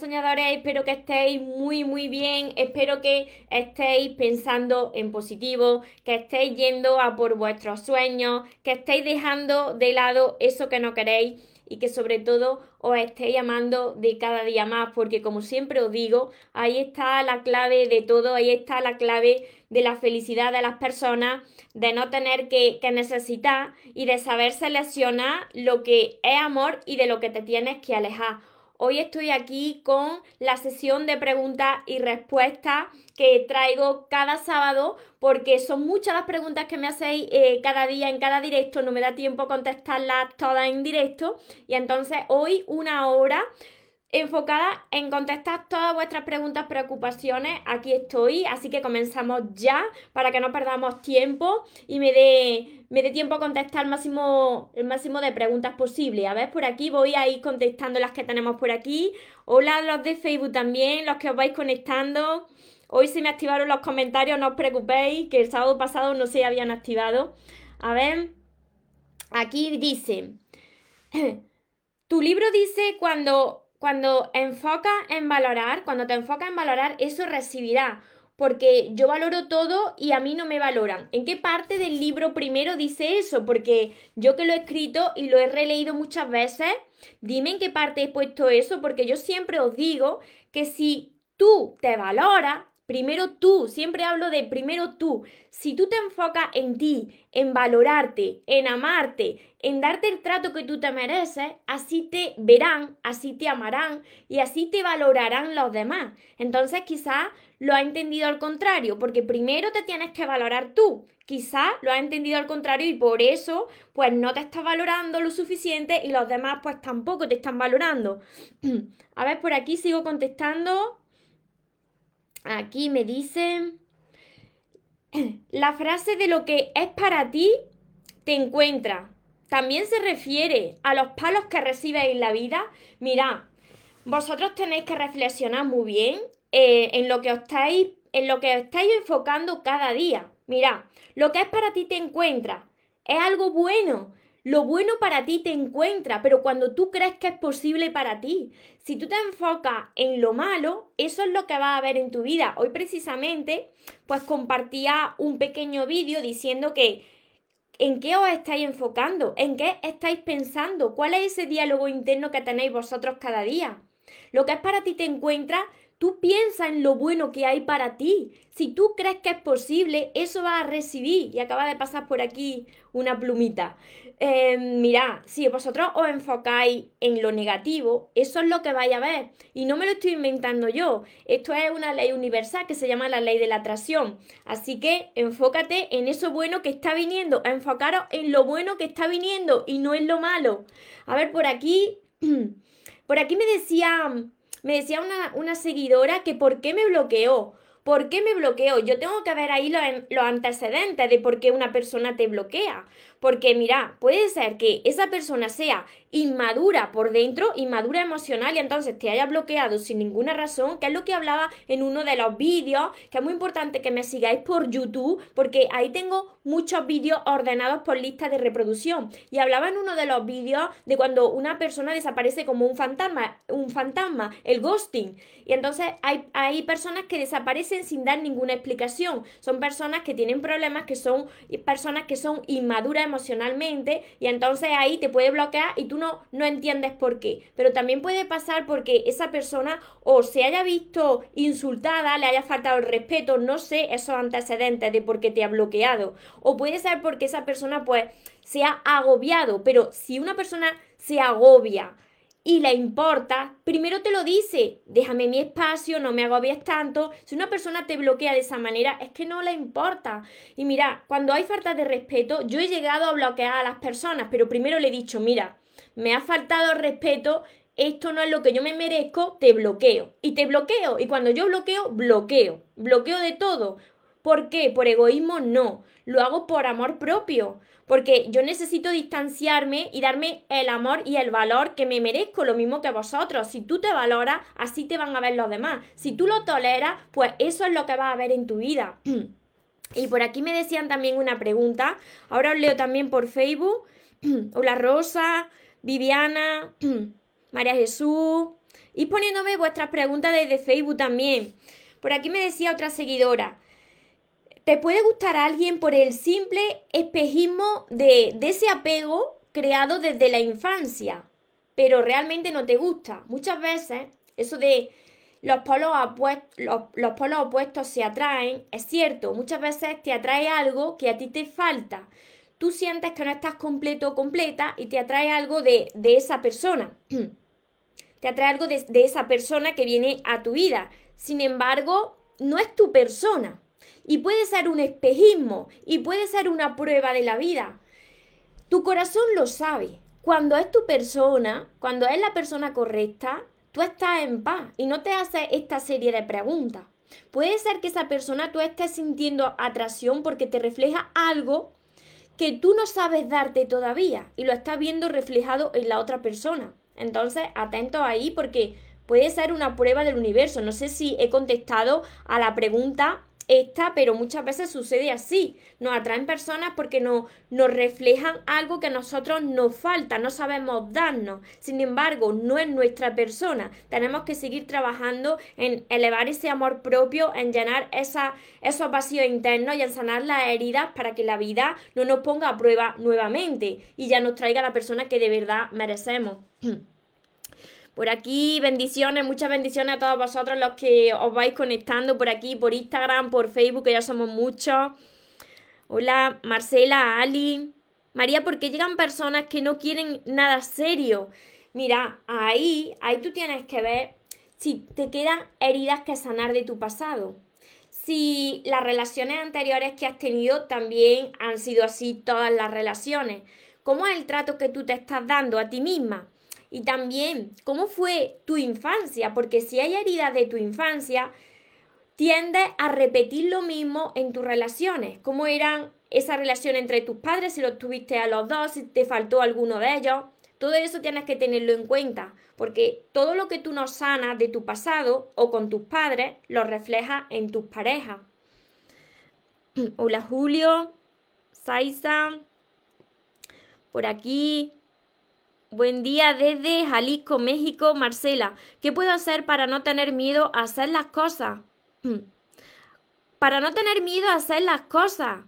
Soñadores, espero que estéis muy muy bien, espero que estéis pensando en positivo, que estéis yendo a por vuestros sueños, que estéis dejando de lado eso que no queréis y que sobre todo os estéis amando de cada día más, porque como siempre os digo, ahí está la clave de todo, ahí está la clave de la felicidad de las personas, de no tener que, que necesitar y de saber seleccionar lo que es amor y de lo que te tienes que alejar. Hoy estoy aquí con la sesión de preguntas y respuestas que traigo cada sábado porque son muchas las preguntas que me hacéis eh, cada día en cada directo, no me da tiempo contestarlas todas en directo y entonces hoy una hora enfocada en contestar todas vuestras preguntas, preocupaciones. Aquí estoy, así que comenzamos ya para que no perdamos tiempo y me dé, me dé tiempo a contestar el máximo, el máximo de preguntas posible. A ver, por aquí voy a ir contestando las que tenemos por aquí. Hola los de Facebook también, los que os vais conectando. Hoy se me activaron los comentarios, no os preocupéis, que el sábado pasado no se habían activado. A ver, aquí dice, tu libro dice cuando cuando enfocas en valorar, cuando te enfocas en valorar, eso recibirá. Porque yo valoro todo y a mí no me valoran. ¿En qué parte del libro primero dice eso? Porque yo que lo he escrito y lo he releído muchas veces, dime en qué parte he puesto eso, porque yo siempre os digo que si tú te valoras, Primero tú, siempre hablo de primero tú. Si tú te enfocas en ti, en valorarte, en amarte, en darte el trato que tú te mereces, así te verán, así te amarán y así te valorarán los demás. Entonces quizás lo ha entendido al contrario, porque primero te tienes que valorar tú. Quizás lo ha entendido al contrario y por eso pues no te estás valorando lo suficiente y los demás pues tampoco te están valorando. A ver, por aquí sigo contestando. Aquí me dice, la frase de lo que es para ti te encuentra. También se refiere a los palos que recibes en la vida. Mira, vosotros tenéis que reflexionar muy bien eh, en lo que os estáis, en lo que estáis enfocando cada día. Mira, lo que es para ti te encuentra. Es algo bueno. Lo bueno para ti te encuentra, pero cuando tú crees que es posible para ti. Si tú te enfocas en lo malo, eso es lo que vas a ver en tu vida. Hoy precisamente, pues compartía un pequeño vídeo diciendo que en qué os estáis enfocando, en qué estáis pensando, cuál es ese diálogo interno que tenéis vosotros cada día. Lo que es para ti te encuentra Tú piensa en lo bueno que hay para ti. Si tú crees que es posible, eso va a recibir. Y acaba de pasar por aquí una plumita. Eh, mirad, si vosotros os enfocáis en lo negativo, eso es lo que vais a ver. Y no me lo estoy inventando yo. Esto es una ley universal que se llama la ley de la atracción. Así que enfócate en eso bueno que está viniendo. Enfocaros en lo bueno que está viniendo y no en lo malo. A ver, por aquí. Por aquí me decía me decía una, una seguidora que por qué me bloqueó. ¿Por qué me bloqueó? Yo tengo que ver ahí los, antecedentes de por qué una persona te bloquea. Porque mira, puede ser que esa persona sea inmadura por dentro, inmadura emocional y entonces te haya bloqueado sin ninguna razón, que es lo que hablaba en uno de los vídeos, que es muy importante que me sigáis por YouTube, porque ahí tengo muchos vídeos ordenados por lista de reproducción. Y hablaba en uno de los vídeos de cuando una persona desaparece como un fantasma, un fantasma, el ghosting. Y entonces hay, hay personas que desaparecen sin dar ninguna explicación. Son personas que tienen problemas, que son personas que son inmaduras emocionalmente, y entonces ahí te puede bloquear y tú no, no entiendes por qué. Pero también puede pasar porque esa persona o se haya visto insultada, le haya faltado el respeto, no sé esos antecedentes de por qué te ha bloqueado. O puede ser porque esa persona pues se ha agobiado. Pero si una persona se agobia, y le importa, primero te lo dice, déjame mi espacio, no me agobies tanto. Si una persona te bloquea de esa manera, es que no le importa. Y mira, cuando hay falta de respeto, yo he llegado a bloquear a las personas, pero primero le he dicho, mira, me ha faltado respeto esto no es lo que yo me merezco, te bloqueo. Y te bloqueo. Y cuando yo bloqueo, bloqueo. Bloqueo de todo. ¿Por qué? ¿Por egoísmo? No. Lo hago por amor propio. Porque yo necesito distanciarme y darme el amor y el valor que me merezco, lo mismo que vosotros. Si tú te valoras, así te van a ver los demás. Si tú lo toleras, pues eso es lo que vas a ver en tu vida. y por aquí me decían también una pregunta. Ahora os leo también por Facebook. Hola Rosa, Viviana, María Jesús. Y poniéndome vuestras preguntas desde Facebook también. Por aquí me decía otra seguidora. ¿Te puede gustar a alguien por el simple espejismo de, ese apego creado desde la infancia, pero realmente no te gusta? Muchas veces eso de los polos, los polos opuestos se atraen, es cierto, muchas veces te atrae algo que a ti te falta tú sientes que no estás completo o completa y te atrae algo de, esa persona. te atrae algo de esa persona que viene a tu vida. Sin embargo, no es tu persona. Y puede ser un espejismo y puede ser una prueba de la vida. Tu corazón lo sabe. Cuando es tu persona, cuando es la persona correcta, tú estás en paz y no te haces esta serie de preguntas. Puede ser que esa persona tú estés sintiendo atracción porque te refleja algo que tú no sabes darte todavía y lo estás viendo reflejado en la otra persona. Entonces, atento ahí porque puede ser una prueba del universo. No sé si he contestado a la pregunta esta, pero muchas veces sucede así. Nos atraen personas porque no, nos reflejan algo que a nosotros nos falta, no sabemos darnos. Sin embargo, no es nuestra persona. Tenemos que seguir trabajando en elevar ese amor propio, en llenar esa, esos vacíos internos y en sanar las heridas para que la vida no nos ponga a prueba nuevamente y ya nos traiga la persona que de verdad merecemos. Por aquí, bendiciones, muchas bendiciones a todos vosotros los que os vais conectando por aquí, por Instagram, por Facebook, que ya somos muchos. Hola, Marcela, Ali. María, ¿por qué llegan personas que no quieren nada serio? Mira, ahí, ahí tú tienes que ver si te quedan heridas que sanar de tu pasado. Si las relaciones anteriores que has tenido también han sido así todas las relaciones. ¿Cómo es el trato que tú te estás dando a ti misma? Y también, ¿cómo fue tu infancia? Porque si hay heridas de tu infancia, tiendes a repetir lo mismo en tus relaciones. ¿Cómo eran esa relación entre tus padres? Si los tuviste a los dos, si te faltó alguno de ellos. Todo eso tienes que tenerlo en cuenta, porque todo lo que tú no sanas de tu pasado o con tus padres, lo refleja en tus parejas. Hola Julio, Saiza, por aquí, Buen día desde Jalisco, México, Marcela. ¿Qué puedo hacer para no tener miedo a hacer las cosas? Para no tener miedo a hacer las cosas.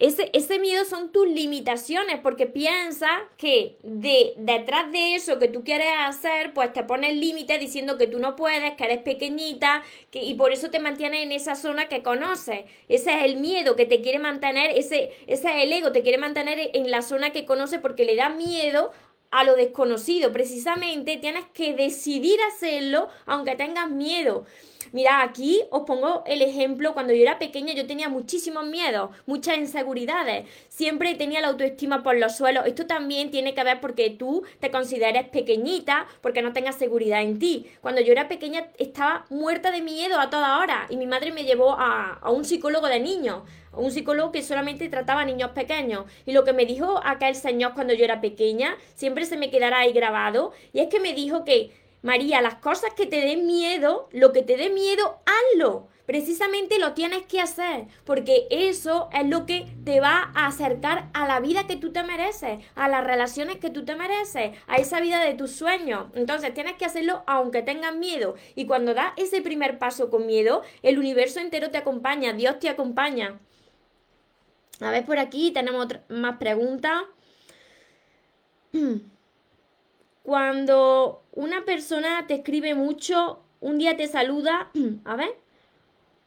Ese, ese miedo son tus limitaciones, porque piensa que de, detrás de eso que tú quieres hacer, pues te pones límites diciendo que tú no puedes, que eres pequeñita, que, y por eso te mantienes en esa zona que conoces. Ese es el miedo que te quiere mantener, ese, ese es el ego, te quiere mantener en la zona que conoce porque le da miedo a lo desconocido. Precisamente tienes que decidir hacerlo aunque tengas miedo. Mira, aquí os pongo el ejemplo, cuando yo era pequeña yo tenía muchísimos miedos, muchas inseguridades, siempre tenía la autoestima por los suelos. Esto también tiene que ver porque tú te consideres pequeñita, porque no tengas seguridad en ti. Cuando yo era pequeña estaba muerta de miedo a toda hora y mi madre me llevó a, a un psicólogo de niños un psicólogo que solamente trataba a niños pequeños. Y lo que me dijo aquel señor cuando yo era pequeña, siempre se me quedará ahí grabado, y es que me dijo que, María, las cosas que te den miedo, lo que te dé miedo, hazlo. Precisamente lo tienes que hacer, porque eso es lo que te va a acercar a la vida que tú te mereces, a las relaciones que tú te mereces, a esa vida de tus sueños. Entonces tienes que hacerlo aunque tengas miedo. Y cuando das ese primer paso con miedo, el universo entero te acompaña, Dios te acompaña. A ver, por aquí tenemos más preguntas. Cuando una persona te escribe mucho, un día te saluda, a ver,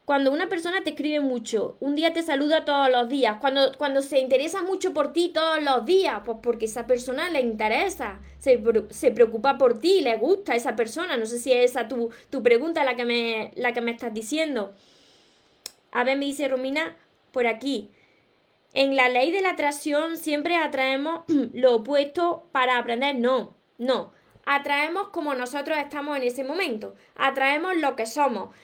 cuando una persona te escribe mucho, un día te saluda todos los días, cuando, cuando se interesa mucho por ti todos los días, pues porque esa persona le interesa, se, se preocupa por ti, le gusta esa persona, no sé si es esa tu, tu pregunta la que, me, la que me estás diciendo. A ver, me dice Romina por aquí, en la ley de la atracción siempre atraemos lo opuesto para aprender. No, no. atraemos como nosotros estamos en ese momento, atraemos lo que somos.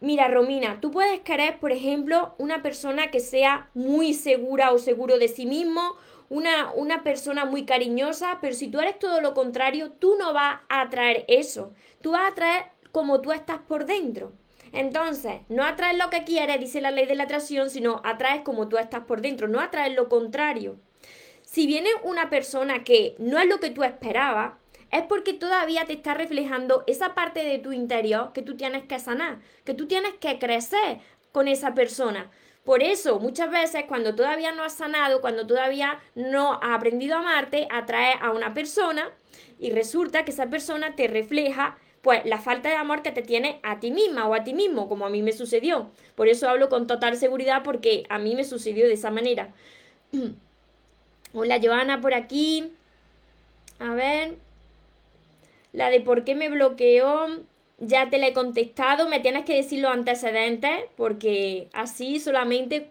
Mira, Romina, tú puedes querer, por ejemplo, una persona que sea muy segura o seguro de sí mismo, una, una, persona muy cariñosa, pero si tú eres todo lo contrario, tú no vas a atraer eso. Tú vas a atraer como tú estás por dentro. Entonces, no atraes lo que quieres, dice la ley de la atracción, sino atraes como tú estás por dentro, no atraes lo contrario. Si viene una persona que no es lo que tú esperabas, es porque todavía te está reflejando esa parte de tu interior que tú tienes que sanar, que tú tienes que crecer con esa persona. Por eso, muchas veces, cuando todavía no has sanado, cuando todavía no has aprendido a amarte, atraes a una persona y resulta que esa persona te refleja pues la falta de amor que te tiene a ti misma o a ti mismo, como a mí me sucedió. Por eso hablo con total seguridad porque a mí me sucedió de esa manera. Hola Joana por aquí. A ver. La de por qué me bloqueó. Ya te la he contestado. Me tienes que decir los antecedentes. Porque así solamente.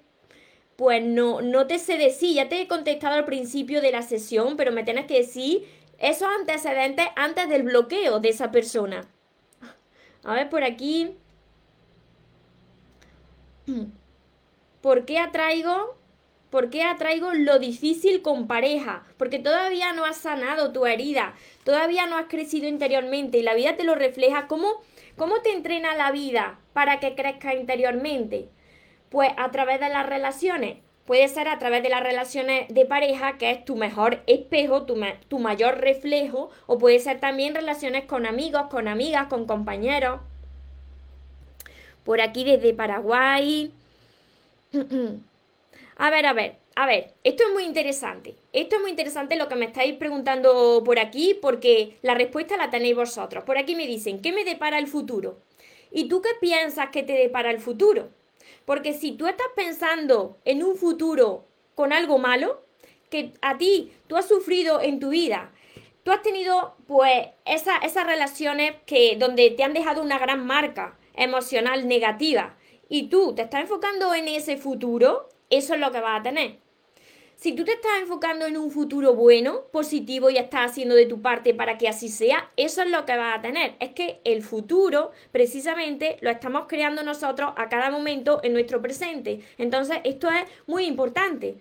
Pues no, no te sé decir. Ya te he contestado al principio de la sesión. Pero me tienes que decir esos antecedentes antes del bloqueo de esa persona. A ver, por aquí. ¿Por qué atraigo? ¿Por qué atraigo lo difícil con pareja? Porque todavía no has sanado tu herida, todavía no has crecido interiormente y la vida te lo refleja. ¿Cómo, cómo te entrena la vida para que crezca interiormente? Pues a través de las relaciones. Puede ser a través de las relaciones de pareja, que es tu mejor espejo, tu, tu mayor reflejo, o puede ser también relaciones con amigos, con amigas, con compañeros. Por aquí desde Paraguay. A ver, a ver, a ver, esto es muy interesante. Esto es muy interesante lo que me estáis preguntando por aquí, porque la respuesta la tenéis vosotros. Por aquí me dicen, ¿qué me depara el futuro? ¿Y tú qué piensas que te depara el futuro? Porque si tú estás pensando en un futuro con algo malo, que a ti tú has sufrido en tu vida, tú has tenido pues esas relaciones que donde te han dejado una gran marca emocional negativa y tú te estás enfocando en ese futuro, eso es lo que vas a tener. Si tú te estás enfocando en un futuro bueno, positivo y estás haciendo de tu parte para que así sea, eso es lo que vas a tener. Es que el futuro precisamente lo estamos creando nosotros a cada momento en nuestro presente. Entonces, esto es muy importante.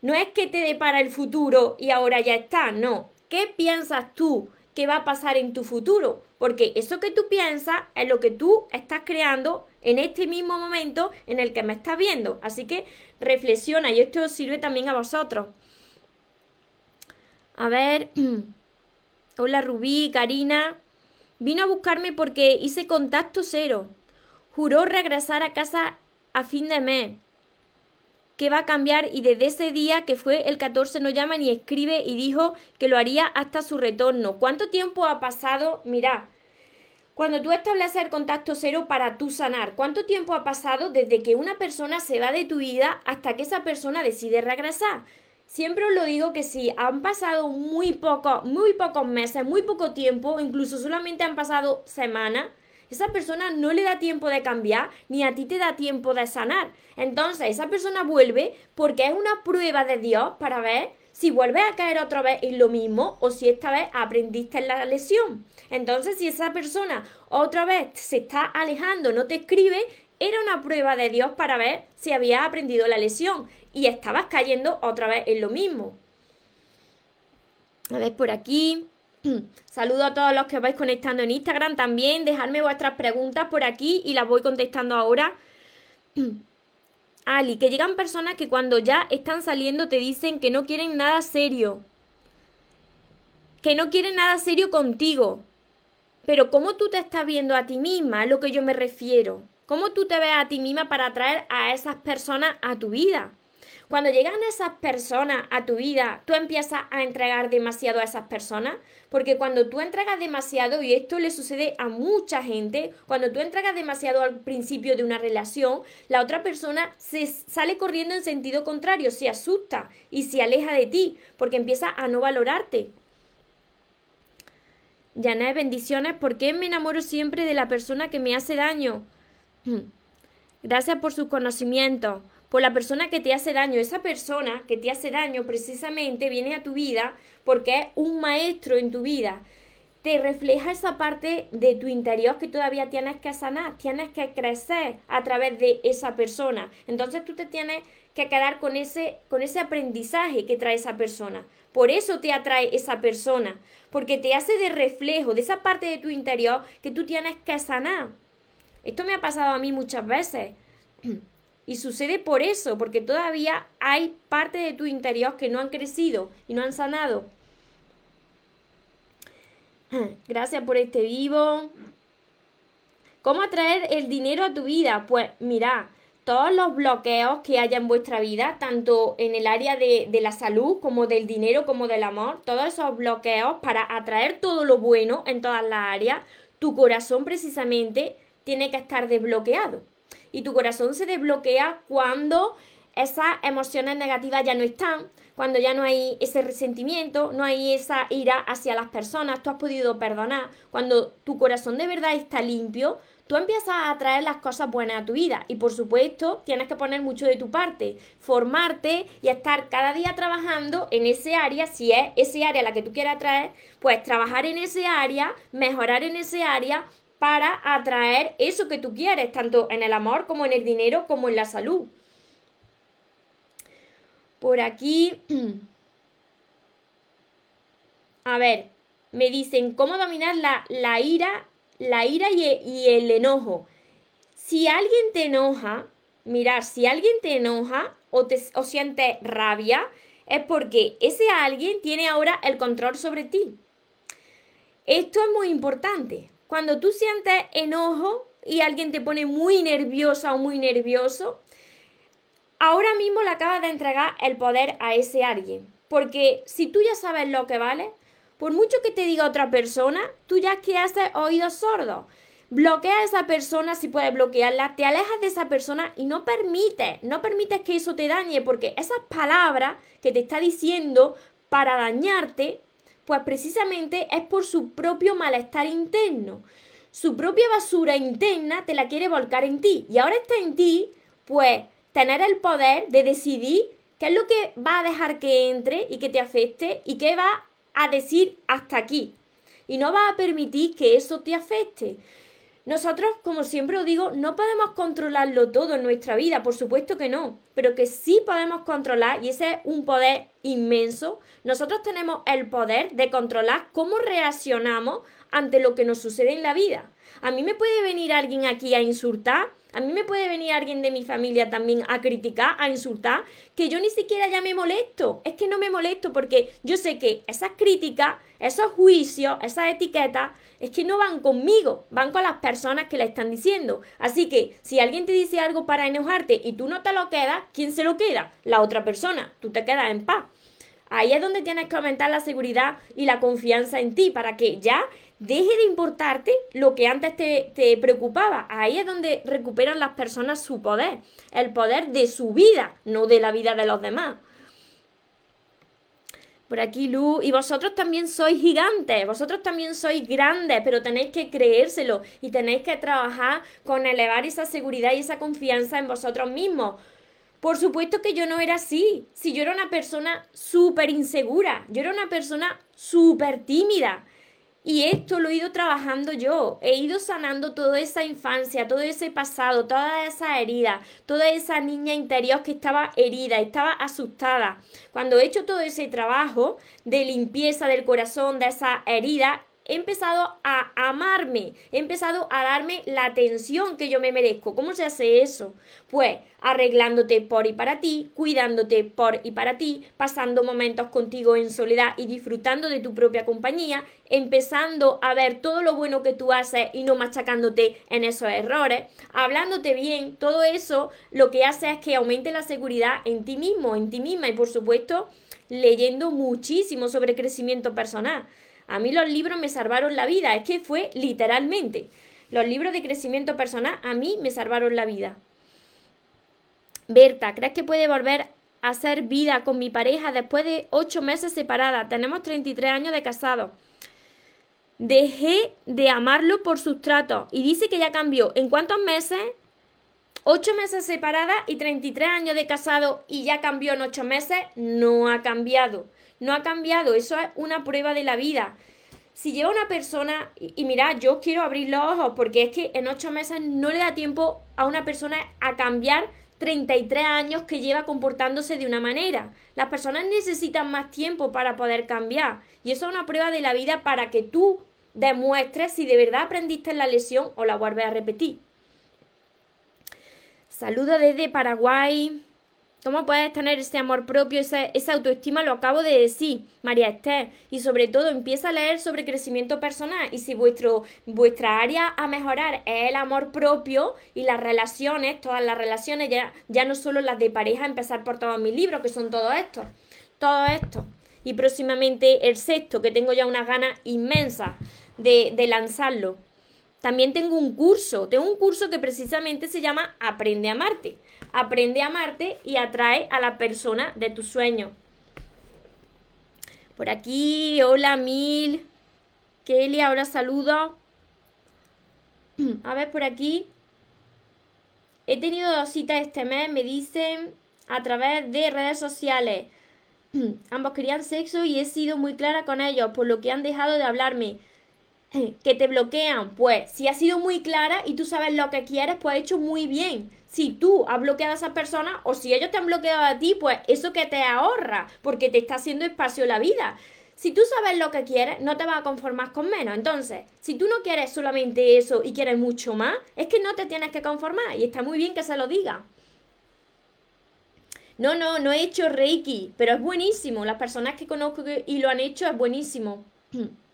No es que te depara el futuro y ahora ya está, no. ¿Qué piensas tú que va a pasar en tu futuro? Porque eso que tú piensas es lo que tú estás creando en este mismo momento en el que me estás viendo. Así que reflexiona y esto os sirve también a vosotros. A ver, hola Rubí, Karina. Vino a buscarme porque hice contacto cero. Juró regresar a casa a fin de mes. Que va a cambiar y desde ese día que fue el 14 no llama ni escribe y dijo que lo haría hasta su retorno. ¿Cuánto tiempo ha pasado? Mira, cuando tú estableces el contacto cero para tú sanar, ¿cuánto tiempo ha pasado desde que una persona se va de tu vida hasta que esa persona decide regresar? Siempre os lo digo que si han pasado muy poco, muy pocos meses, muy poco tiempo, incluso solamente han pasado semanas, esa persona no le da tiempo de cambiar, ni a ti te da tiempo de sanar. Entonces, esa persona vuelve porque es una prueba de Dios para ver si vuelves a caer otra vez en lo mismo o si esta vez aprendiste la lesión. Entonces, si esa persona otra vez se está alejando, no te escribe, era una prueba de Dios para ver si habías aprendido la lesión y estabas cayendo otra vez en lo mismo. A ver, por aquí. Saludo a todos los que vais conectando en Instagram también. Dejadme vuestras preguntas por aquí y las voy contestando ahora. Ali, que llegan personas que cuando ya están saliendo te dicen que no quieren nada serio. Que no quieren nada serio contigo. Pero ¿cómo tú te estás viendo a ti misma? Es lo que yo me refiero. ¿Cómo tú te ves a ti misma para atraer a esas personas a tu vida? Cuando llegan esas personas a tu vida, tú empiezas a entregar demasiado a esas personas, porque cuando tú entregas demasiado, y esto le sucede a mucha gente, cuando tú entregas demasiado al principio de una relación, la otra persona se sale corriendo en sentido contrario, se asusta y se aleja de ti, porque empieza a no valorarte. Yané, bendiciones, ¿por qué me enamoro siempre de la persona que me hace daño? Gracias por su conocimiento por la persona que te hace daño. Esa persona que te hace daño precisamente viene a tu vida porque es un maestro en tu vida. te refleja esa parte de tu interior que todavía tienes que sanar, tienes que crecer a través de esa persona. Entonces tú te tienes que quedar con ese, con ese aprendizaje que trae esa persona. Por eso te atrae esa persona, porque te hace de reflejo de esa parte de tu interior que tú tienes que sanar. Esto me ha pasado a mí muchas veces. Y sucede por eso, porque todavía hay parte de tu interior que no han crecido y no han sanado. Gracias por este vivo. ¿Cómo atraer el dinero a tu vida? Pues mira, todos los bloqueos que haya en vuestra vida, tanto en el área de, de, la salud como del dinero como del amor, todos esos bloqueos para atraer todo lo bueno en todas las áreas, tu corazón precisamente tiene que estar desbloqueado. Y tu corazón se desbloquea cuando esas emociones negativas ya no están, cuando ya no hay ese resentimiento, no hay esa ira hacia las personas, tú has podido perdonar, cuando tu corazón de verdad está limpio, tú empiezas a atraer las cosas buenas a tu vida y por supuesto tienes que poner mucho de tu parte, formarte y estar cada día trabajando en ese área, si es ese área la que tú quieras atraer, pues trabajar en ese área, mejorar en ese área para atraer eso que tú quieres, tanto en el amor como en el dinero como en la salud. Por aquí. A ver, me dicen cómo dominar la, la ira, la ira y, el enojo. Si alguien te enoja, mira, si alguien te enoja o, te, o sientes rabia, es porque ese alguien tiene ahora el control sobre ti. Esto es muy importante. Cuando tú sientes enojo y alguien te pone muy nerviosa o muy nervioso, ahora mismo le acabas de entregar el poder a ese alguien. Porque si tú ya sabes lo que vale, por mucho que te diga otra persona, tú ya que haces oídos sordos. Bloquea a esa persona si puedes bloquearla, te alejas de esa persona y no permites, no permites que eso te dañe, porque esas palabras que te está diciendo para dañarte, pues precisamente es por su propio malestar interno. Su propia basura interna te la quiere volcar en ti y ahora está en ti, pues tener el poder de decidir qué es lo que va a dejar que entre y que te afecte y qué va a decir hasta aquí. Y no va a permitir que eso te afecte. Nosotros, como siempre os digo, no podemos controlarlo todo en nuestra vida, por supuesto que no, pero que sí podemos controlar, y ese es un poder inmenso, nosotros tenemos el poder de controlar cómo reaccionamos ante lo que nos sucede en la vida. A mí me puede venir alguien aquí a insultar a mí me puede venir alguien de mi familia también a criticar, a insultar, que yo ni siquiera ya me molesto. Es que no me molesto porque yo sé que esas críticas, esos juicios, esas etiquetas, es que no van conmigo, van con las personas que le están diciendo. Así que si alguien te dice algo para enojarte y tú no te lo quedas, ¿quién se lo queda? La otra persona. Tú te quedas en paz. Ahí es donde tienes que aumentar la seguridad y la confianza en ti para que ya deje de importarte lo que antes te, te, preocupaba. Ahí es donde recuperan las personas su poder, el poder de su vida, no de la vida de los demás. Por aquí, Lu, y vosotros también sois gigantes, vosotros también sois grandes, pero tenéis que creérselo y tenéis que trabajar con elevar esa seguridad y esa confianza en vosotros mismos. Por supuesto que yo no era así. Si yo era una persona súper insegura, yo era una persona súper tímida. Y esto lo he ido trabajando yo, he ido sanando toda esa infancia, todo ese pasado, toda esa herida, toda esa niña interior que estaba herida, estaba asustada. Cuando he hecho todo ese trabajo de limpieza del corazón, de esa herida, he empezado a amarme, he empezado a darme la atención que yo me merezco. ¿Cómo se hace eso? Pues arreglándote por y para ti, cuidándote por y para ti, pasando momentos contigo en soledad y disfrutando de tu propia compañía, empezando a ver todo lo bueno que tú haces y no machacándote en esos errores, hablándote bien, todo eso lo que hace es que aumente la seguridad en ti mismo, en ti misma y por supuesto leyendo muchísimo sobre crecimiento personal. A mí los libros me salvaron la vida, es que fue literalmente. Los libros de crecimiento personal a mí me salvaron la vida. Berta, ¿crees que puede volver a hacer vida con mi pareja después de ocho meses separada? Tenemos 33 años de casado. Dejé de amarlo por sus tratos y dice que ya cambió. ¿En cuántos meses? Ocho meses separada y 33 años de casado y ya cambió en ocho meses. No ha cambiado no ha cambiado, eso es una prueba de la vida. si lleva una persona, y, y mira, yo quiero abrir los ojos porque es que en ocho meses no le da tiempo a una persona a cambiar 33 años que lleva comportándose de una manera. Las personas necesitan más tiempo para poder cambiar y eso es una prueba de la vida para que tú demuestres si de verdad aprendiste la lesión o la vuelves a repetir. Saludos desde Paraguay. ¿Cómo puedes tener ese amor propio, esa, autoestima? Lo acabo de decir, María Esther. Y sobre todo, empieza a leer sobre crecimiento personal. Y si vuestro, vuestra área a mejorar es el amor propio y las relaciones, todas las relaciones, ya, ya no solo las de pareja, empezar por todos mis libros, que son todos estos. Todo esto. Y próximamente el sexto, que tengo ya unas ganas inmensas de, de lanzarlo. También tengo un curso, tengo un curso que precisamente se llama Aprende a amarte. Aprende a amarte y atrae a la persona de tu sueño. Por aquí, hola Mil. Kelly, ahora saludo. A ver, por aquí. He tenido dos citas este mes, me dicen a través de redes sociales. Ambos querían sexo y he sido muy clara con ellos, por lo que han dejado de hablarme. que te bloquean, pues si has sido muy clara y tú sabes lo que quieres, pues has hecho muy bien. Si tú has bloqueado a esa persona o si ellos te han bloqueado a ti, pues eso que te ahorra, porque te está haciendo espacio la vida. Si tú sabes lo que quieres, no te vas a conformar con menos. Entonces, si tú no quieres solamente eso y quieres mucho más, es que no te tienes que conformar. Y está muy bien que se lo diga. No, no, no he hecho Reiki, pero es buenísimo. Las personas que conozco y lo han hecho es buenísimo.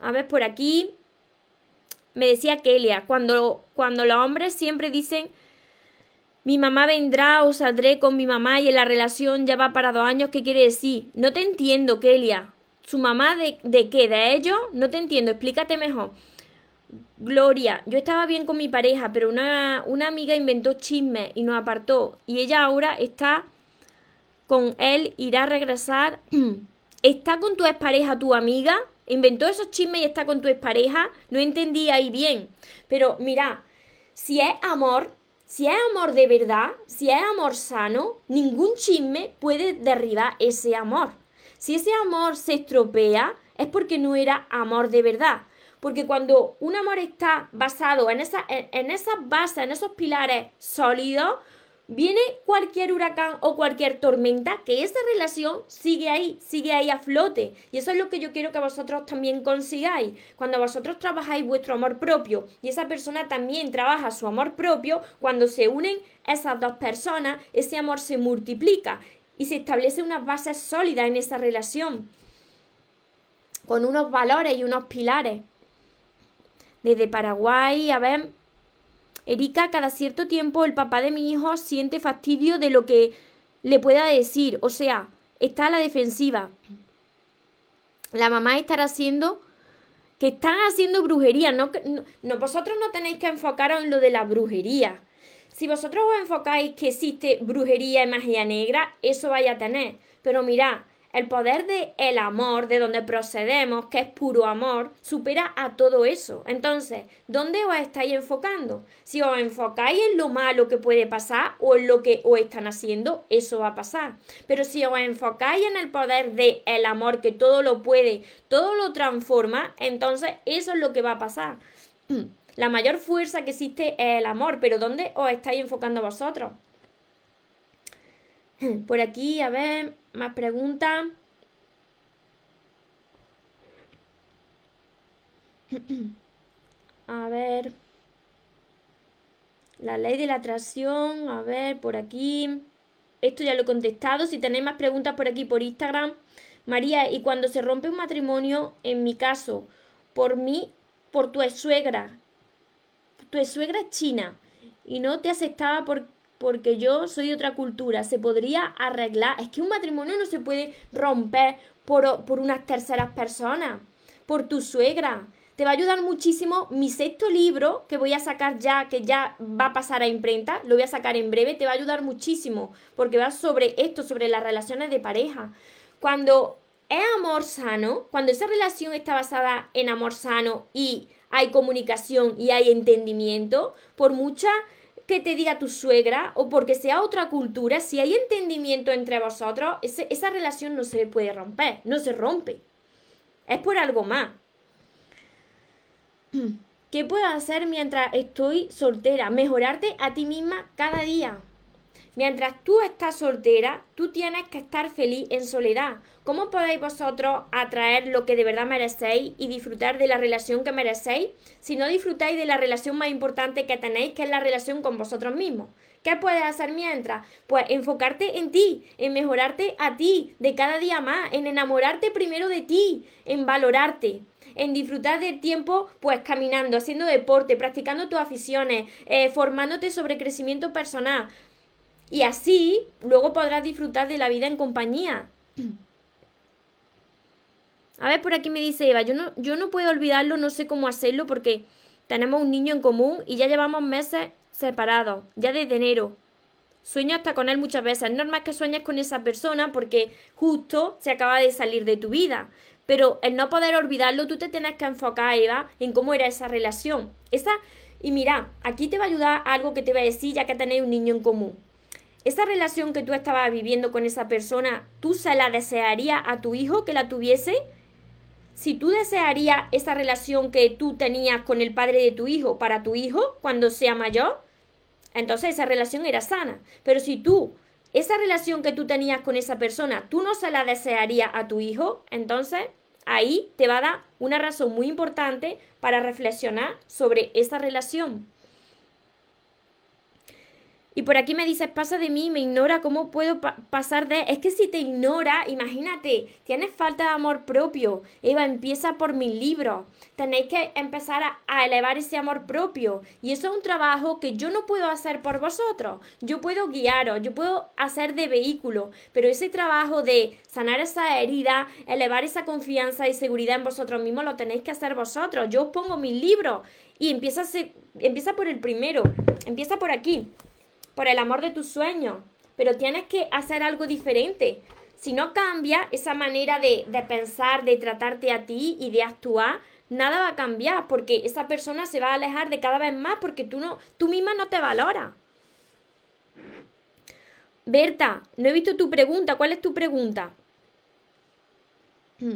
A ver, por aquí me decía Kelia, cuando, cuando los hombres siempre dicen, mi mamá vendrá o saldré con mi mamá y en la relación ya va para dos años, ¿qué quiere decir? No te entiendo, Kelia. ¿Su mamá de, de qué? ¿De ellos? No te entiendo, explícate mejor. Gloria, yo estaba bien con mi pareja, pero una, una amiga inventó chisme y nos apartó. Y ella ahora está con él, irá a regresar. ¿Está con tu expareja tu amiga? Inventó esos chismes y está con tu expareja, no entendí ahí bien. Pero mira, si es amor, si es amor de verdad, si es amor sano, ningún chisme puede derribar ese amor. Si ese amor se estropea, es porque no era amor de verdad. Porque cuando un amor está basado en, esa, en, en esas bases, en esos pilares sólidos, viene cualquier huracán o cualquier tormenta, que esa relación sigue ahí, sigue ahí a flote. Y eso es lo que yo quiero que vosotros también consigáis. Cuando vosotros trabajáis vuestro amor propio y esa persona también trabaja su amor propio, cuando se unen esas dos personas, ese amor se multiplica y se establece unas bases sólidas en esa relación, con unos valores y unos pilares. Desde Paraguay, a ver, Erika, cada cierto tiempo el papá de mi hijo siente fastidio de lo que le pueda decir, o sea, está a la defensiva. La mamá estará haciendo que están haciendo brujería, no, no, vosotros no tenéis que enfocaros en lo de la brujería. Si vosotros os enfocáis que existe brujería y magia negra, eso vaya a tener. Pero mirad, el poder de el amor, de donde procedemos, que es puro amor, supera a todo eso. Entonces, ¿dónde os estáis enfocando? Si os enfocáis en lo malo que puede pasar o en lo que os están haciendo, eso va a pasar. Pero si os enfocáis en el poder de el amor que todo lo puede, todo lo transforma, entonces eso es lo que va a pasar. La mayor fuerza que existe es el amor, pero ¿dónde os estáis enfocando vosotros? Por aquí, a ver, más preguntas. A ver. La ley de la atracción. A ver, por aquí. Esto ya lo he contestado. Si tenéis más preguntas por aquí por Instagram. María, y cuando se rompe un matrimonio, en mi caso, por mí, por tu suegra. Tu suegra es china y no te aceptaba por, porque yo soy de otra cultura, se podría arreglar. Es que un matrimonio no se puede romper por, por unas terceras personas, por tu suegra. Te va a ayudar muchísimo mi sexto libro, que voy a sacar ya, que ya va a pasar a imprenta, lo voy a sacar en breve, te va a ayudar muchísimo, porque va sobre esto, sobre las relaciones de pareja. Cuando es amor sano, cuando esa relación está basada en amor sano y hay comunicación y hay entendimiento, por mucha que te diga tu suegra o porque sea otra cultura, si hay entendimiento entre vosotros, esa relación no se puede romper, no se rompe. Es por algo más. ¿Qué puedo hacer mientras estoy soltera? Mejorarte a ti misma cada día. Mientras tú estás soltera, tú tienes que estar feliz en soledad. ¿Cómo podéis vosotros atraer lo que de verdad merecéis y disfrutar de la relación que merecéis si no disfrutáis de la relación más importante que tenéis, que es la relación con vosotros mismos? ¿Qué puedes hacer mientras? Pues enfocarte en ti, en mejorarte a ti de cada día más, en enamorarte primero de ti, en valorarte en disfrutar del tiempo, pues caminando, haciendo deporte, practicando tus aficiones, eh, formándote sobre crecimiento personal. Y así luego podrás disfrutar de la vida en compañía. A ver, por aquí me dice Eva, yo no, yo no puedo olvidarlo, no sé cómo hacerlo porque tenemos un niño en común y ya llevamos meses separados, ya desde enero. Sueño hasta con él muchas veces. Es normal que sueñes con esa persona porque justo se acaba de salir de tu vida. Pero el no poder olvidarlo, tú te tienes que enfocar, Eva, en cómo era esa relación. Esa, y mira, aquí te va a ayudar algo que te voy a decir ya que tenéis un niño en común esa relación que tú estabas viviendo con esa persona, ¿tú se la desearías a tu hijo que la tuviese? Si tú desearías esa relación que tú tenías con el padre de tu hijo para tu hijo cuando sea mayor, entonces esa relación era sana. Pero si tú, esa relación que tú tenías con esa persona, tú no se la desearías a tu hijo, entonces ahí te va a dar una razón muy importante para reflexionar sobre esa relación. Y por aquí me dices, pasa de mí, me ignora, ¿cómo puedo pasar de...? Es que si te ignora, imagínate, tienes falta de amor propio. Eva, empieza por mi libro. Tenéis que empezar a, elevar ese amor propio. Y eso es un trabajo que yo no puedo hacer por vosotros. Yo puedo guiaros, yo puedo hacer de vehículo. Pero ese trabajo de sanar esa herida, elevar esa confianza y seguridad en vosotros mismos, lo tenéis que hacer vosotros. Yo os pongo mi libro y empieza, empieza por el primero. Empieza por aquí por el amor de tus sueños, pero tienes que hacer algo diferente. Si no cambia esa manera de, pensar, de tratarte a ti y de actuar, nada va a cambiar porque esa persona se va a alejar de cada vez más porque tú, no, tú misma no te valoras. Berta, no he visto tu pregunta. ¿Cuál es tu pregunta?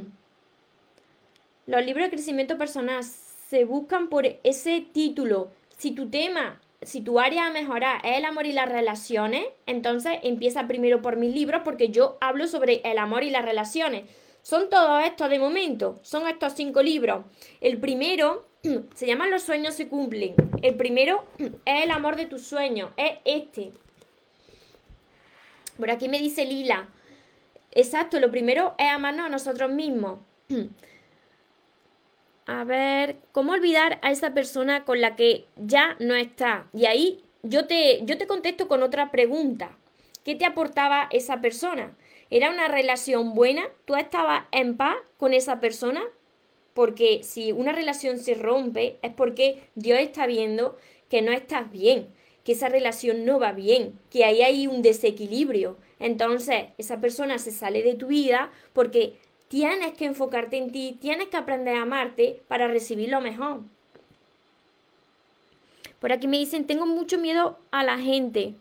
Los libros de crecimiento personal se buscan por ese título. Si tu tema si tu área a mejorar es el amor y las relaciones, entonces empieza primero por mis libros porque yo hablo sobre el amor y las relaciones. Son todos estos de momento, son estos cinco libros. El primero se llama Los sueños se cumplen. El primero es el amor de tus sueños, es este. Por aquí me dice Lila. Exacto, lo primero es amarnos a nosotros mismos. A ver, ¿cómo olvidar a esa persona con la que ya no está? Y ahí yo te, yo te contesto con otra pregunta. ¿Qué te aportaba esa persona? ¿Era una relación buena? ¿Tú estabas en paz con esa persona? Porque si una relación se rompe es porque Dios está viendo que no estás bien, que esa relación no va bien, que ahí hay un desequilibrio. Entonces, esa persona se sale de tu vida porque Tienes que enfocarte en ti, tienes que aprender a amarte para recibir lo mejor. Por aquí me dicen, tengo mucho miedo a la gente,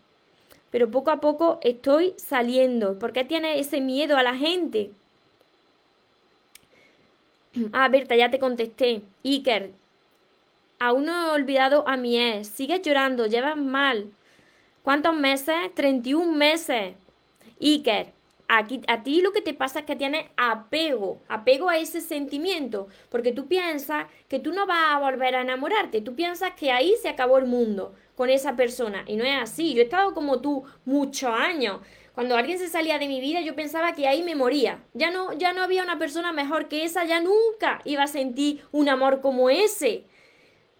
pero poco a poco estoy saliendo. ¿Por qué tienes ese miedo a la gente? Ah, Berta, ya te contesté. Iker, aún no he olvidado a mi ex. Sigues llorando, llevas mal. ¿Cuántos meses? 31 meses. Iker, Aquí, a ti lo que te pasa es que tienes apego, apego a ese sentimiento, porque tú piensas que tú no vas a volver a enamorarte, tú piensas que ahí se acabó el mundo con esa persona y no es así. Yo he estado como tú muchos años. Cuando alguien se salía de mi vida, yo pensaba que ahí me moría. Ya no, ya no había una persona mejor que esa, ya nunca iba a sentir un amor como ese.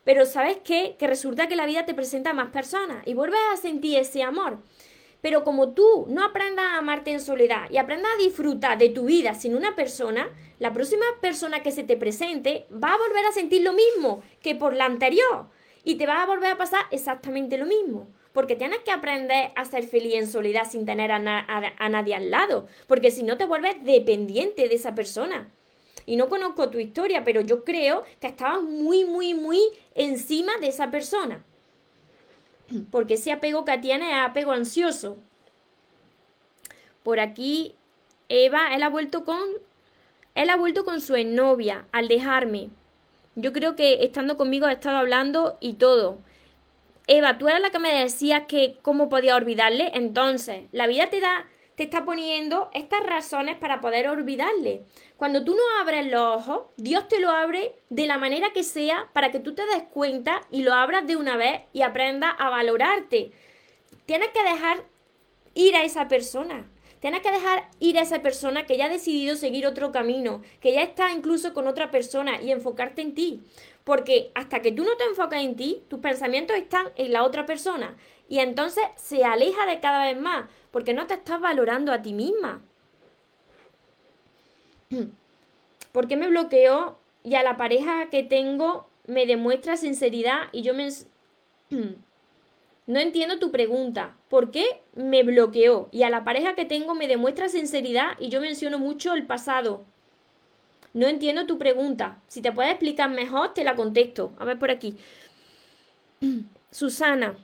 Pero ¿sabes qué? Que resulta que la vida te presenta más personas y vuelves a sentir ese amor. Pero como tú no aprendas a amarte en soledad y aprendas a disfrutar de tu vida sin una persona, la próxima persona que se te presente va a volver a sentir lo mismo que por la anterior. Y te va a volver a pasar exactamente lo mismo. Porque tienes que aprender a ser feliz en soledad sin tener a, a nadie al lado. Porque si no te vuelves dependiente de esa persona. Y no conozco tu historia, pero yo creo que estabas muy, muy, muy encima de esa persona porque ese apego que tiene es apego ansioso. Por aquí, Eva, él ha vuelto con, él ha vuelto con su novia al dejarme. Yo creo que estando conmigo he estado hablando y todo. Eva, tú eras la que me decías que cómo podía olvidarle. Entonces, la vida te da, te está poniendo estas razones para poder olvidarle. Cuando tú no abres los ojos, Dios te lo abre de la manera que sea para que tú te des cuenta y lo abras de una vez y aprendas a valorarte. Tienes que dejar ir a esa persona. Tienes que dejar ir a esa persona que ya ha decidido seguir otro camino, que ya está incluso con otra persona y enfocarte en ti. Porque hasta que tú no te enfocas en ti, tus pensamientos están en la otra persona. Y entonces se aleja de cada vez más, porque no te estás valorando a ti misma. ¿Por qué me bloqueo y a la pareja que tengo me demuestra sinceridad y yo me... No entiendo tu pregunta. ¿Por qué me bloqueó? Y a la pareja que tengo me demuestra sinceridad y yo menciono mucho el pasado. No entiendo tu pregunta. Si te puedes explicar mejor, te la contesto. A ver por aquí. Susana,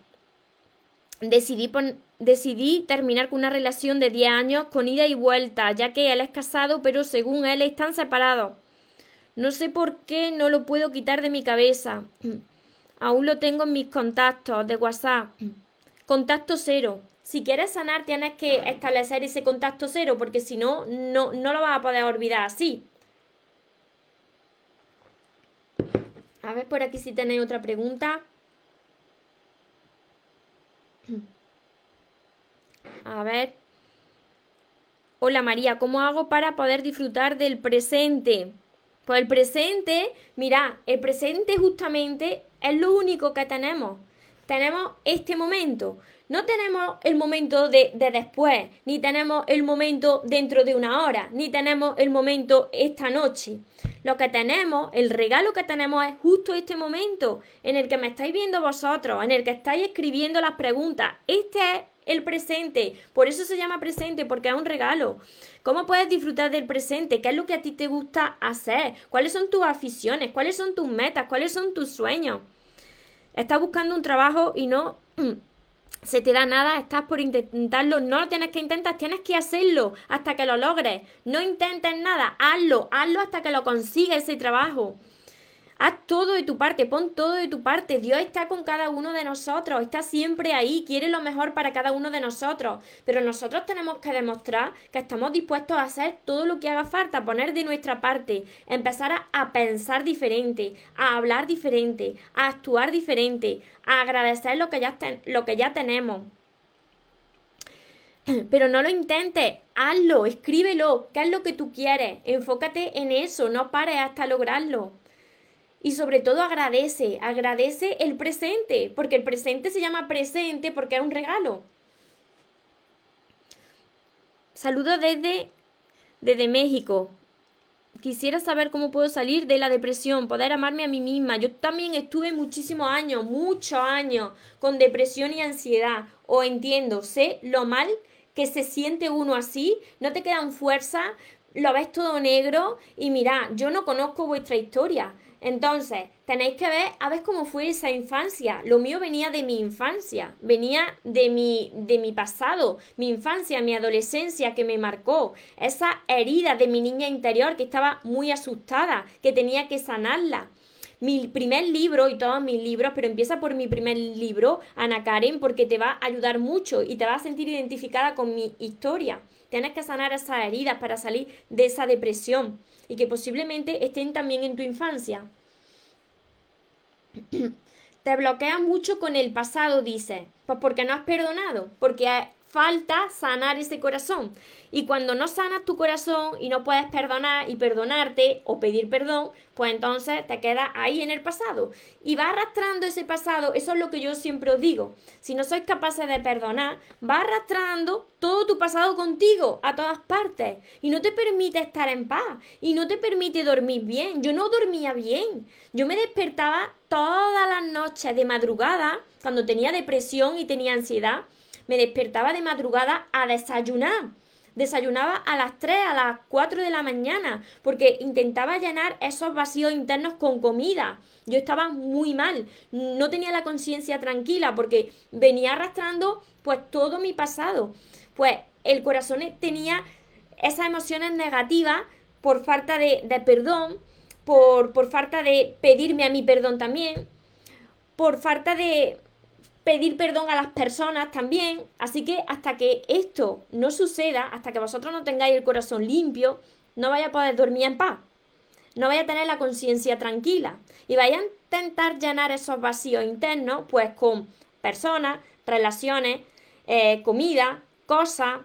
decidí, decidí terminar con una relación de 10 años con ida y vuelta, ya que él es casado, pero según él están separados. No sé por qué no lo puedo quitar de mi cabeza. Aún lo tengo en mis contactos de WhatsApp. Contacto cero. Si quieres sanar, tienes que establecer ese contacto cero, porque si no, no, no lo vas a poder olvidar así. A ver por aquí si tenéis otra pregunta. A ver. Hola María, ¿cómo hago para poder disfrutar del presente? Pues el presente, mira, el presente justamente es lo único que tenemos. Tenemos este momento. No tenemos el momento de, de, después, ni tenemos el momento dentro de una hora, ni tenemos el momento esta noche. Lo que tenemos, el regalo que tenemos es justo este momento en el que me estáis viendo vosotros, en el que estáis escribiendo las preguntas. Este es el presente. Por eso se llama presente, porque es un regalo. ¿Cómo puedes disfrutar del presente? ¿Qué es lo que a ti te gusta hacer? ¿Cuáles son tus aficiones? ¿Cuáles son tus metas? ¿Cuáles son tus sueños? Estás buscando un trabajo y no se te da nada, estás por intentarlo, no lo tienes que intentar, tienes que hacerlo hasta que lo logres. No intentes nada, hazlo, hazlo hasta que lo consigas ese trabajo. Haz todo de tu parte, pon todo de tu parte. Dios está con cada uno de nosotros, está siempre ahí, quiere lo mejor para cada uno de nosotros. Pero nosotros tenemos que demostrar que estamos dispuestos a hacer todo lo que haga falta, poner de nuestra parte, empezar a, pensar diferente, a hablar diferente, a actuar diferente, a agradecer lo que ya, lo que ya tenemos. Pero no lo intentes, hazlo, escríbelo, qué es lo que tú quieres, enfócate en eso, no pares hasta lograrlo. Y sobre todo agradece, agradece el presente, porque el presente se llama presente porque es un regalo. Saludos desde, desde México. Quisiera saber cómo puedo salir de la depresión, poder amarme a mí misma. Yo también estuve muchísimos años, muchos años, con depresión y ansiedad. O entiendo, sé lo mal que se siente uno así, no te quedan fuerzas, lo ves todo negro y mira, yo no conozco vuestra historia, entonces, tenéis que ver a ver cómo fue esa infancia. Lo mío venía de mi infancia, venía de mi, de mi pasado, mi infancia, mi adolescencia que me marcó, esa herida de mi niña interior que estaba muy asustada, que tenía que sanarla. Mi primer libro y todos mis libros, pero empieza por mi primer libro, Ana Karen, porque te va a ayudar mucho y te va a sentir identificada con mi historia. Tienes que sanar esas heridas para salir de esa depresión y que posiblemente estén también en tu infancia. Te bloqueas mucho con el pasado, dice. Pues porque no has perdonado, porque falta sanar ese corazón. Y cuando no sanas tu corazón y no puedes perdonar y perdonarte o pedir perdón, pues entonces te quedas ahí en el pasado. Y va arrastrando ese pasado, eso es lo que yo siempre os digo. Si no sois capaces de perdonar, va arrastrando todo tu pasado contigo a todas partes. Y no te permite estar en paz. Y no te permite dormir bien. Yo no dormía bien. Yo me despertaba todas las noches de madrugada, cuando tenía depresión y tenía ansiedad me despertaba de madrugada a desayunar. Desayunaba a las 3, a las 4 de la mañana, porque intentaba llenar esos vacíos internos con comida. Yo estaba muy mal, no tenía la conciencia tranquila porque venía arrastrando pues todo mi pasado. Pues el corazón tenía esas emociones negativas por falta de, perdón, por, por falta de pedirme a mí perdón también, por falta de pedir perdón a las personas también. Así que hasta que esto no suceda, hasta que vosotros no tengáis el corazón limpio, no vaya a poder dormir en paz. No vaya a tener la conciencia tranquila. Y vaya a intentar llenar esos vacíos internos, pues con personas, relaciones, eh, comida, cosas.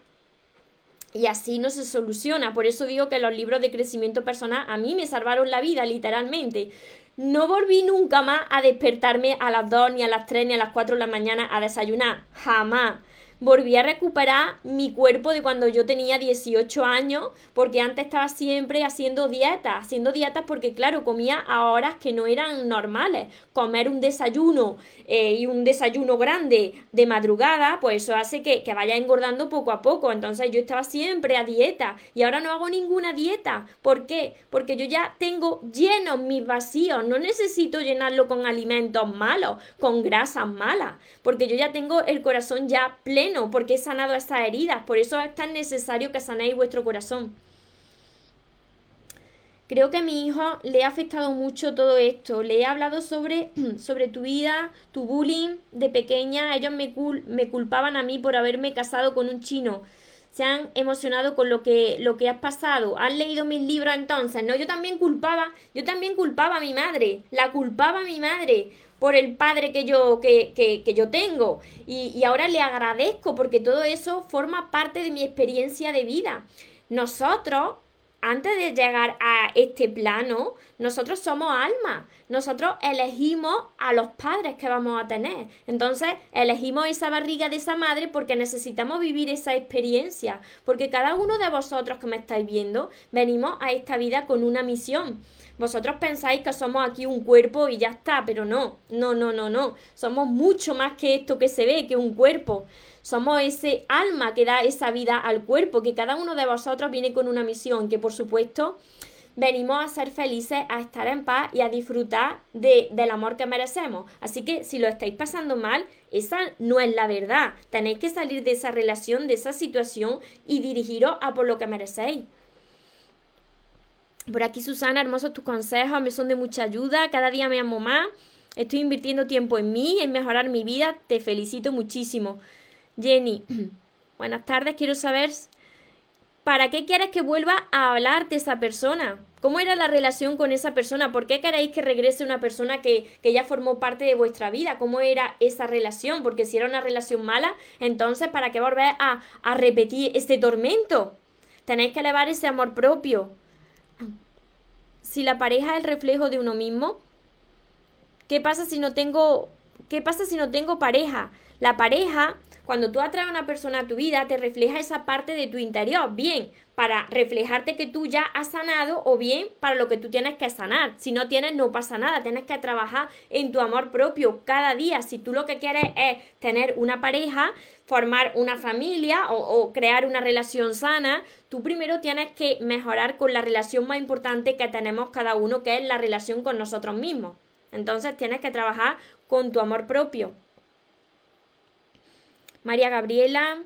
Y así no se soluciona. Por eso digo que los libros de crecimiento personal a mí me salvaron la vida, literalmente. No volví nunca más a despertarme a las 2, ni a las 3, ni a las 4 de la mañana a desayunar. Jamás volví a recuperar mi cuerpo de cuando yo tenía 18 años, porque antes estaba siempre haciendo dietas, haciendo dietas porque claro, comía a horas que no eran normales. Comer un desayuno eh, y un desayuno grande de madrugada, pues eso hace que, que vaya engordando poco a poco. Entonces yo estaba siempre a dieta y ahora no hago ninguna dieta. ¿Por qué? Porque yo ya tengo llenos mis vacíos, no necesito llenarlo con alimentos malos, con grasas malas, porque yo ya tengo el corazón ya pleno porque he sanado esas heridas. Por eso es tan necesario que sanéis vuestro corazón. Creo que a mi hijo le ha afectado mucho todo esto. Le he hablado sobre, sobre tu vida, tu bullying de pequeña. Ellos me, me culpaban a mí por haberme casado con un chino se han emocionado con lo que, lo que has pasado, han leído mis libros entonces, ¿no? Yo también culpaba, yo también culpaba a mi madre, la culpaba a mi madre, por el padre que yo, que, que, yo tengo. Y, y ahora le agradezco porque todo eso forma parte de mi experiencia de vida. Nosotros antes de llegar a este plano, nosotros somos almas. Nosotros elegimos a los padres que vamos a tener. Entonces, elegimos esa barriga de esa madre porque necesitamos vivir esa experiencia. Porque cada uno de vosotros que me estáis viendo, venimos a esta vida con una misión. Vosotros pensáis que somos aquí un cuerpo y ya está, pero no, no, no, no, no. Somos mucho más que esto que se ve, que un cuerpo. Somos ese alma que da esa vida al cuerpo, que cada uno de vosotros viene con una misión, que por supuesto venimos a ser felices, a estar en paz y a disfrutar de, del amor que merecemos. Así que si lo estáis pasando mal, esa no es la verdad. Tenéis que salir de esa relación, de esa situación y dirigiros a por lo que merecéis. Por aquí, Susana, hermosos tus consejos, me son de mucha ayuda. Cada día me amo más. Estoy invirtiendo tiempo en mí, en mejorar mi vida. Te felicito muchísimo. Jenny, buenas tardes. Quiero saber, ¿para qué quieres que vuelva a hablar de esa persona? ¿Cómo era la relación con esa persona? ¿Por qué queréis que regrese una persona que, que ya formó parte de vuestra vida? ¿Cómo era esa relación? Porque si era una relación mala, entonces ¿para qué volver a, a repetir este tormento? Tenéis que elevar ese amor propio si la pareja es el reflejo de uno mismo, ¿qué pasa si no tengo, qué pasa si no tengo pareja? La pareja, cuando tú atraes a una persona a tu vida, te refleja esa parte de tu interior, bien, para reflejarte que tú ya has sanado o bien para lo que tú tienes que sanar. Si no tienes, no pasa nada, tienes que trabajar en tu amor propio cada día. Si tú lo que quieres es tener una pareja, formar una familia o, crear una relación sana, tú primero tienes que mejorar con la relación más importante que tenemos cada uno, que es la relación con nosotros mismos. Entonces tienes que trabajar con tu amor propio. María Gabriela,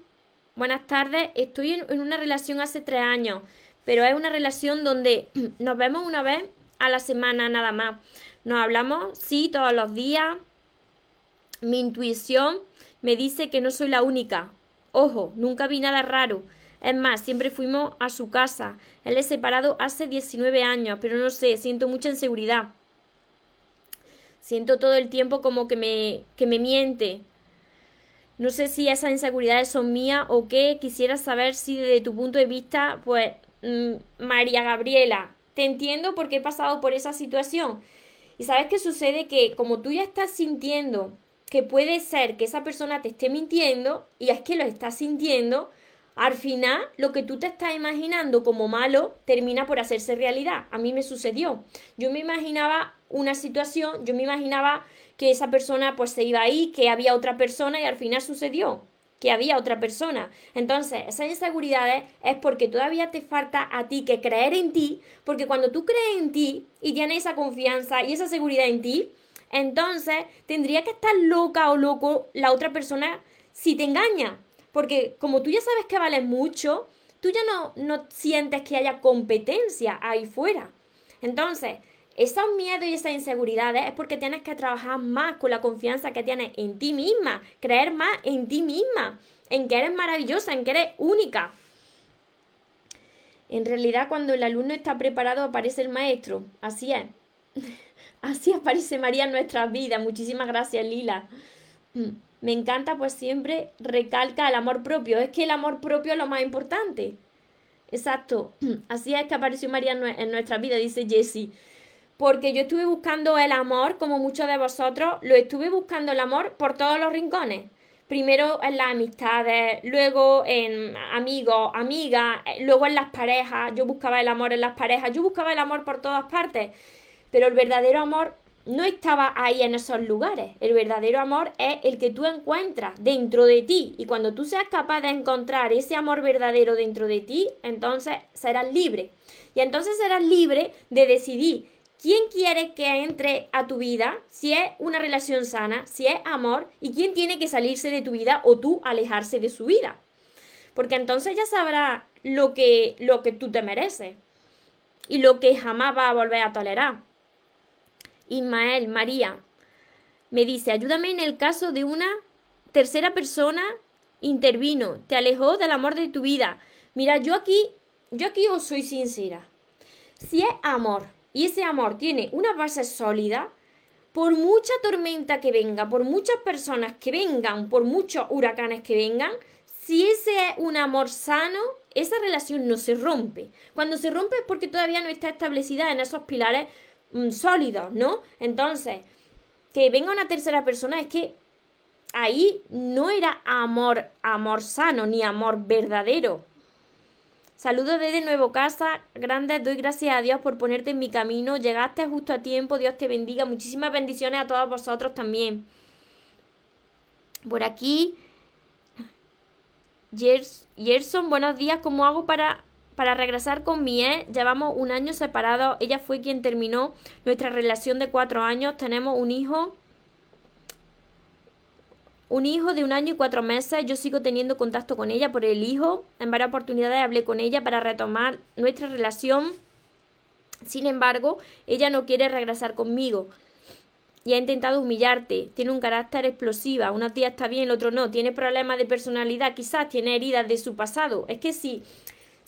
buenas tardes. Estoy en, una relación hace tres años, pero es una relación donde nos vemos una vez a la semana nada más. Nos hablamos, sí, todos los días. Mi intuición me dice que no soy la única. Ojo, nunca vi nada raro. Es más, siempre fuimos a su casa. Él es separado hace 19 años, pero no sé, siento mucha inseguridad. Siento todo el tiempo como que me, que me miente. No sé si esas inseguridades son mías o qué. Quisiera saber si desde tu punto de vista, pues, mm, María Gabriela, te entiendo porque he pasado por esa situación. Y sabes qué sucede que como tú ya estás sintiendo que puede ser que esa persona te esté mintiendo y es que lo estás sintiendo, al final lo que tú te estás imaginando como malo termina por hacerse realidad. A mí me sucedió. Yo me imaginaba una situación, yo me imaginaba que esa persona pues se iba ahí, que había otra persona y al final sucedió que había otra persona. Entonces, esas inseguridades es porque todavía te falta a ti que creer en ti, porque cuando tú crees en ti y tienes esa confianza y esa seguridad en ti, entonces tendría que estar loca o loco la otra persona si te engaña. Porque como tú ya sabes que vales mucho, tú ya no, no sientes que haya competencia ahí fuera. Entonces, esos miedos y esas inseguridades es porque tienes que trabajar más con la confianza que tienes en ti misma, creer más en ti misma, en que eres maravillosa, en que eres única. En realidad, cuando el alumno está preparado, aparece el maestro. Así es. Así aparece María en nuestras vidas. Muchísimas gracias, Lila. Mm, me encanta, pues siempre recalca el amor propio. Es que el amor propio es lo más importante. Exacto. Así es que apareció María en nuestra vida, dice Jessie. Porque yo estuve buscando el amor, como muchos de vosotros, lo estuve buscando el amor por todos los rincones primero en las amistades, luego en amigos, amigas, eh, luego en las parejas, yo buscaba el amor en las parejas, yo buscaba el amor por todas partes, pero el verdadero amor no estaba ahí en esos lugares. El verdadero amor es el que tú encuentras dentro de ti. Y cuando tú seas capaz de encontrar ese amor verdadero dentro de ti, entonces serás libre. Y entonces serás libre de decidir quién quiere que entre a tu vida, si es una relación sana, si es amor, y quién tiene que salirse de tu vida o tú alejarse de su vida. Porque entonces ya sabrás lo que, lo que tú te mereces y lo que jamás va a volver a tolerar. Ismael, María, me dice, ayúdame en el caso de una tercera persona intervino, te alejó del amor de tu vida. Mira, yo aquí, yo aquí os soy sincera. Si es amor, y ese amor tiene una base sólida, por mucha tormenta que venga, por muchas personas que vengan, por muchos huracanes que vengan, si ese es un amor sano, esa relación no se rompe. Cuando se rompe es porque todavía no está establecida en esos pilares mm, sólidos, ¿no? Entonces, que venga una tercera persona es que ahí no era amor, amor sano, ni amor verdadero. Saludos desde Nuevo Casa, grandes, doy gracias a Dios por ponerte en mi camino, llegaste justo a tiempo, Dios te bendiga, muchísimas bendiciones a todos vosotros también. Por aquí, Gerson, buenos días, ¿cómo hago para, para regresar con mi ex? Llevamos un año separados, ella fue quien terminó nuestra relación de cuatro años, tenemos un hijo un hijo de un año y cuatro meses, yo sigo teniendo contacto con ella por el hijo. En varias oportunidades hablé con ella para retomar nuestra relación. Sin embargo, ella no quiere regresar conmigo y ha intentado humillarte. Tiene un carácter explosiva. Una tía está bien, el otro no. Tiene problemas de personalidad, quizás tiene heridas de su pasado. Es que si,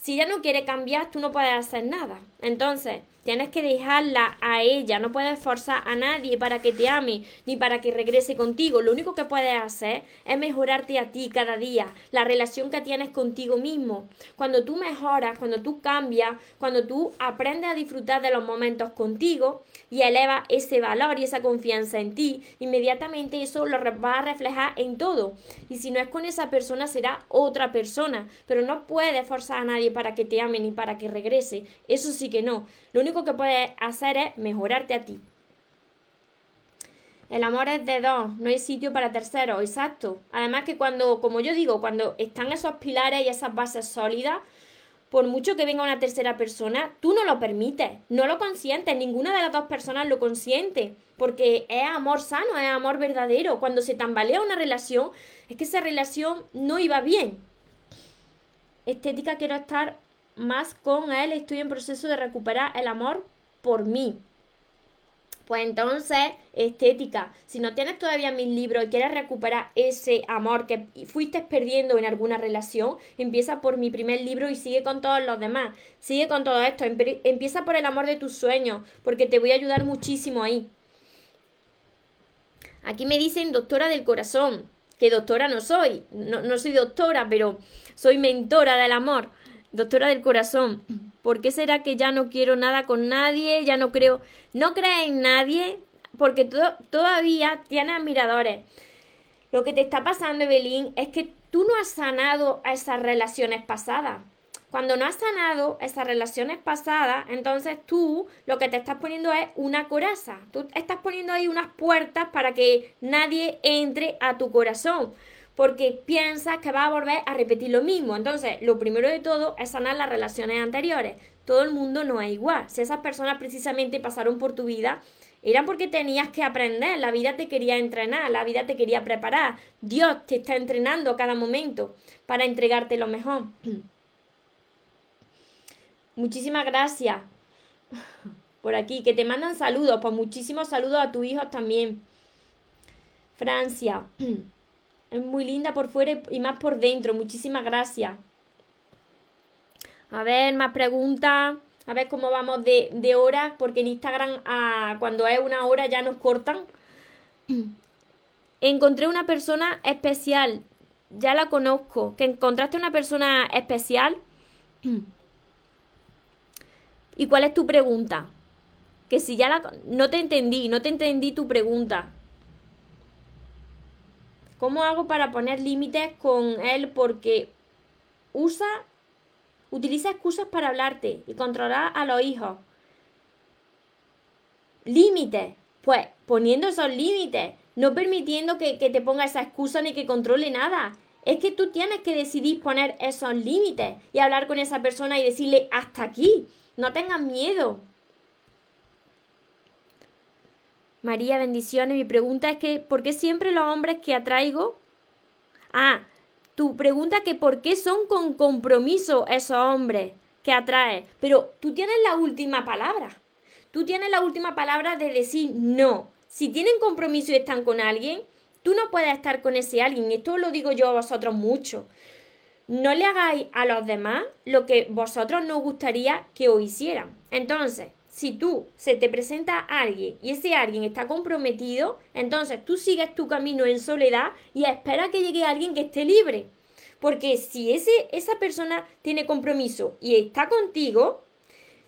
si ella no quiere cambiar, tú no puedes hacer nada. Entonces, Tienes que dejarla a ella, no puedes forzar a nadie para que te ame ni para que regrese contigo. Lo único que puedes hacer es mejorarte a ti cada día, la relación que tienes contigo mismo. Cuando tú mejoras, cuando tú cambias, cuando tú aprendes a disfrutar de los momentos contigo y elevas ese valor y esa confianza en ti, inmediatamente eso lo va a reflejar en todo. Y si no es con esa persona, será otra persona. Pero no puedes forzar a nadie para que te ame ni para que regrese. Eso sí que no. Lo único que puedes hacer es mejorarte a ti. El amor es de dos, no hay sitio para terceros, exacto. Además que cuando, como yo digo, cuando están esos pilares y esas bases sólidas, por mucho que venga una tercera persona, tú no lo permites, no lo consientes, ninguna de las dos personas lo consiente, porque es amor sano, es amor verdadero. Cuando se tambalea una relación, es que esa relación no iba bien. Estética, quiero estar más con él, estoy en proceso de recuperar el amor por mí. Pues entonces, estética, si no tienes todavía mis libros y quieres recuperar ese amor que fuiste perdiendo en alguna relación, empieza por mi primer libro y sigue con todos los demás. Sigue con todo esto, empieza por el amor de tus sueños, porque te voy a ayudar muchísimo ahí. Aquí me dicen doctora del corazón, que doctora no soy, no, no soy doctora, pero soy mentora del amor doctora del corazón, ¿por qué será que ya no quiero nada con nadie? Ya no creo, no crees en nadie, porque todavía tienes admiradores. Lo que te está pasando, Evelyn, es que tú no has sanado a esas relaciones pasadas. Cuando no has sanado esas relaciones pasadas, entonces tú lo que te estás poniendo es una coraza. Tú estás poniendo ahí unas puertas para que nadie entre a tu corazón porque piensas que va a volver a repetir lo mismo. Entonces, lo primero de todo es sanar las relaciones anteriores. Todo el mundo no es igual. Si esas personas precisamente pasaron por tu vida, eran porque tenías que aprender, la vida te quería entrenar, la vida te quería preparar. Dios te está entrenando a cada momento para entregarte lo mejor. Muchísimas gracias por aquí, que te mandan saludos, pues muchísimos saludos a tus hijos también. Francia, es muy linda por fuera y más por dentro, muchísimas gracias. A ver, más preguntas. A ver cómo vamos de, de horas, porque en Instagram ah, cuando es una hora ya nos cortan. Encontré una persona especial, ya la conozco. ¿Que encontraste una persona especial? ¿Y cuál es tu pregunta? Que si ya la... No te entendí, no te entendí tu pregunta. ¿Cómo hago para poner límites con él? Porque usa, utiliza excusas para hablarte y controlar a los hijos. Límites. Pues poniendo esos límites, no permitiendo que, que te ponga esa excusa ni que controle nada. Es que tú tienes que decidir poner esos límites y hablar con esa persona y decirle hasta aquí. No tengas miedo. María, bendiciones. Mi pregunta es que, ¿por qué siempre los hombres que atraigo? Ah, tu pregunta es que, ¿por qué son con compromiso esos hombres que atraes? Pero tú tienes la última palabra. Tú tienes la última palabra de decir no. Si tienen compromiso y están con alguien, tú no puedes estar con ese alguien. Esto lo digo yo a vosotros mucho no le hagáis a los demás lo que vosotros no gustaría que os hicieran. Entonces, si tú se te presenta a alguien y ese alguien está comprometido, entonces tú sigues tu camino en soledad y espera que llegue alguien que esté libre. Porque si ese, esa persona tiene compromiso y está contigo,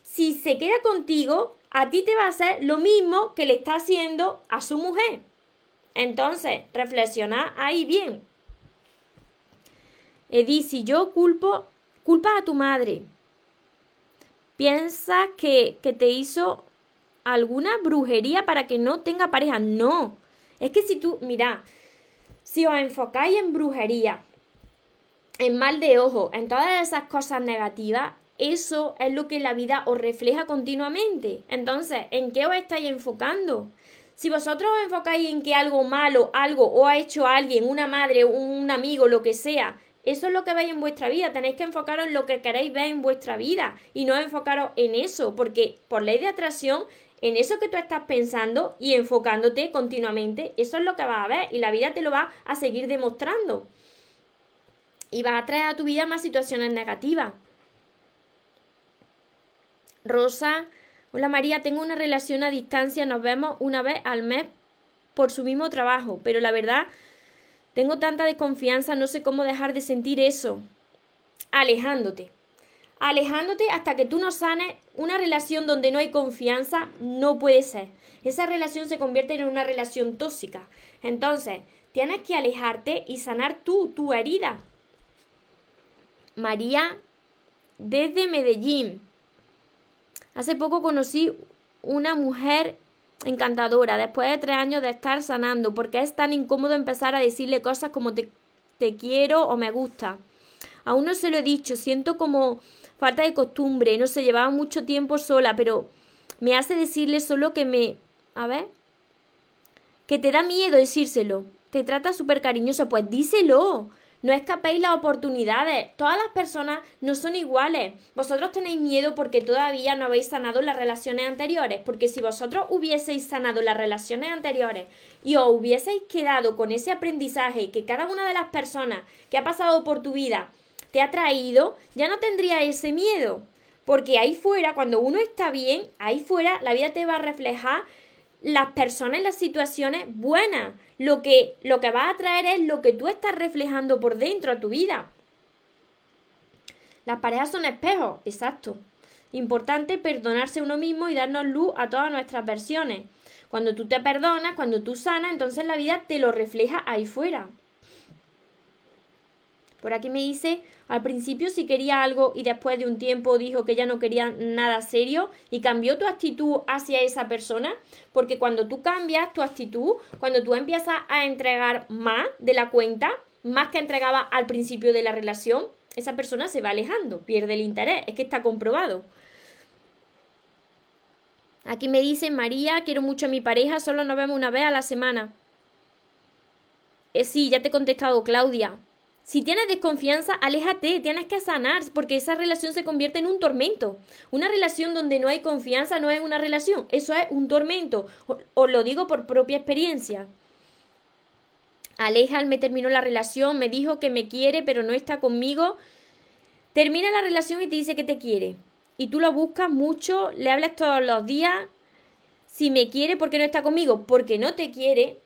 si se queda contigo, a ti te va a hacer lo mismo que le está haciendo a su mujer. Entonces, reflexiona ahí bien. Edith, si yo culpo, culpa a tu madre. Piensa que, que te hizo alguna brujería para que no tenga pareja. No. Es que si tú, mira, si os enfocáis en brujería, en mal de ojo, en todas esas cosas negativas, eso es lo que la vida os refleja continuamente. Entonces, ¿en qué os estáis enfocando? Si vosotros os enfocáis en que algo malo, algo o ha hecho alguien, una madre, un amigo, lo que sea, eso es lo que veis en vuestra vida. Tenéis que enfocaros en lo que queréis ver en vuestra vida y no enfocaros en eso, porque por ley de atracción, en eso que tú estás pensando y enfocándote continuamente, eso es lo que vas a ver y la vida te lo va a seguir demostrando. Y vas a traer a tu vida más situaciones negativas. Rosa, hola María, tengo una relación a distancia, nos vemos una vez al mes por su mismo trabajo, pero la verdad tengo tanta desconfianza, no sé cómo dejar de sentir eso. Alejándote. Alejándote hasta que tú no sanes una relación donde no hay confianza, no puede ser. Esa relación se convierte en una relación tóxica. Entonces, tienes que alejarte y sanar tú, tu herida. María, desde Medellín. Hace poco conocí una mujer encantadora después de tres años de estar sanando, porque es tan incómodo empezar a decirle cosas como te, quiero o me gusta. Aún no se lo he dicho, siento como falta de costumbre, no sé, llevaba mucho tiempo sola, pero me hace decirle solo que me... A ver. Que te da miedo decírselo. Te trata súper cariñoso, pues díselo. No escapéis las oportunidades. Todas las personas no son iguales. Vosotros tenéis miedo porque todavía no habéis sanado las relaciones anteriores. Porque si vosotros hubieseis sanado las relaciones anteriores y os hubieseis quedado con ese aprendizaje que cada una de las personas que ha pasado por tu vida te ha traído, ya no tendría ese miedo. Porque ahí fuera, cuando uno está bien, ahí fuera la vida te va a reflejar las personas y las situaciones buenas. Lo que, lo que va a traer es lo que tú estás reflejando por dentro a tu vida. Las parejas son espejos, exacto. Importante perdonarse uno mismo y darnos luz a todas nuestras versiones. Cuando tú te perdonas, cuando tú sanas, entonces la vida te lo refleja ahí fuera. Por aquí me dice, al principio si quería algo y después de un tiempo dijo que ya no quería nada serio y cambió tu actitud hacia esa persona, porque cuando tú cambias tu actitud, cuando tú empiezas a entregar más de la cuenta, más que entregaba al principio de la relación, esa persona se va alejando, pierde el interés, es que está comprobado. Aquí me dice María, quiero mucho a mi pareja, solo nos vemos una vez a la semana. Eh, sí, ya te he contestado, Claudia. Si tienes desconfianza, aléjate, tienes que sanar, porque esa relación se convierte en un tormento. Una relación donde no hay confianza no es una relación, eso es un tormento. Os lo digo por propia experiencia. Aleja me terminó la relación, me dijo que me quiere, pero no está conmigo. Termina la relación y te dice que te quiere. Y tú lo buscas mucho, le hablas todos los días. Si me quiere, ¿por qué no está conmigo? Porque no te quiere,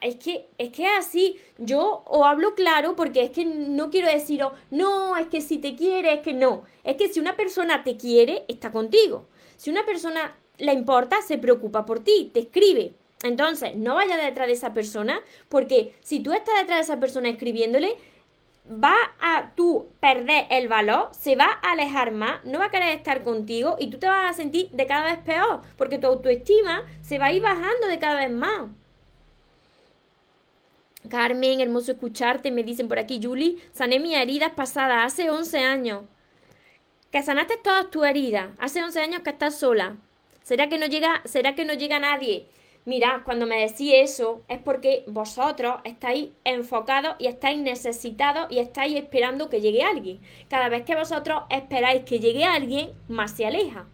es que es que así. Yo o hablo claro porque es que no quiero decir no es que si te quiere es que no es que si una persona te quiere está contigo. Si una persona le importa se preocupa por ti te escribe. Entonces no vayas detrás de esa persona porque si tú estás detrás de esa persona escribiéndole va a tú perder el valor, se va a alejar más, no va a querer estar contigo y tú te vas a sentir de cada vez peor, porque tu autoestima se va a ir bajando de cada vez más. Carmen, hermoso escucharte, me dicen por aquí, Julie, sané mis heridas pasadas hace 11 años. Que sanaste todas tus heridas, hace 11 años que estás sola. ¿Será que no llega, será que no llega nadie? Mira, cuando me decís eso es porque vosotros estáis enfocados y estáis necesitados y estáis esperando que llegue alguien. Cada vez que vosotros esperáis que llegue alguien, más se aleja.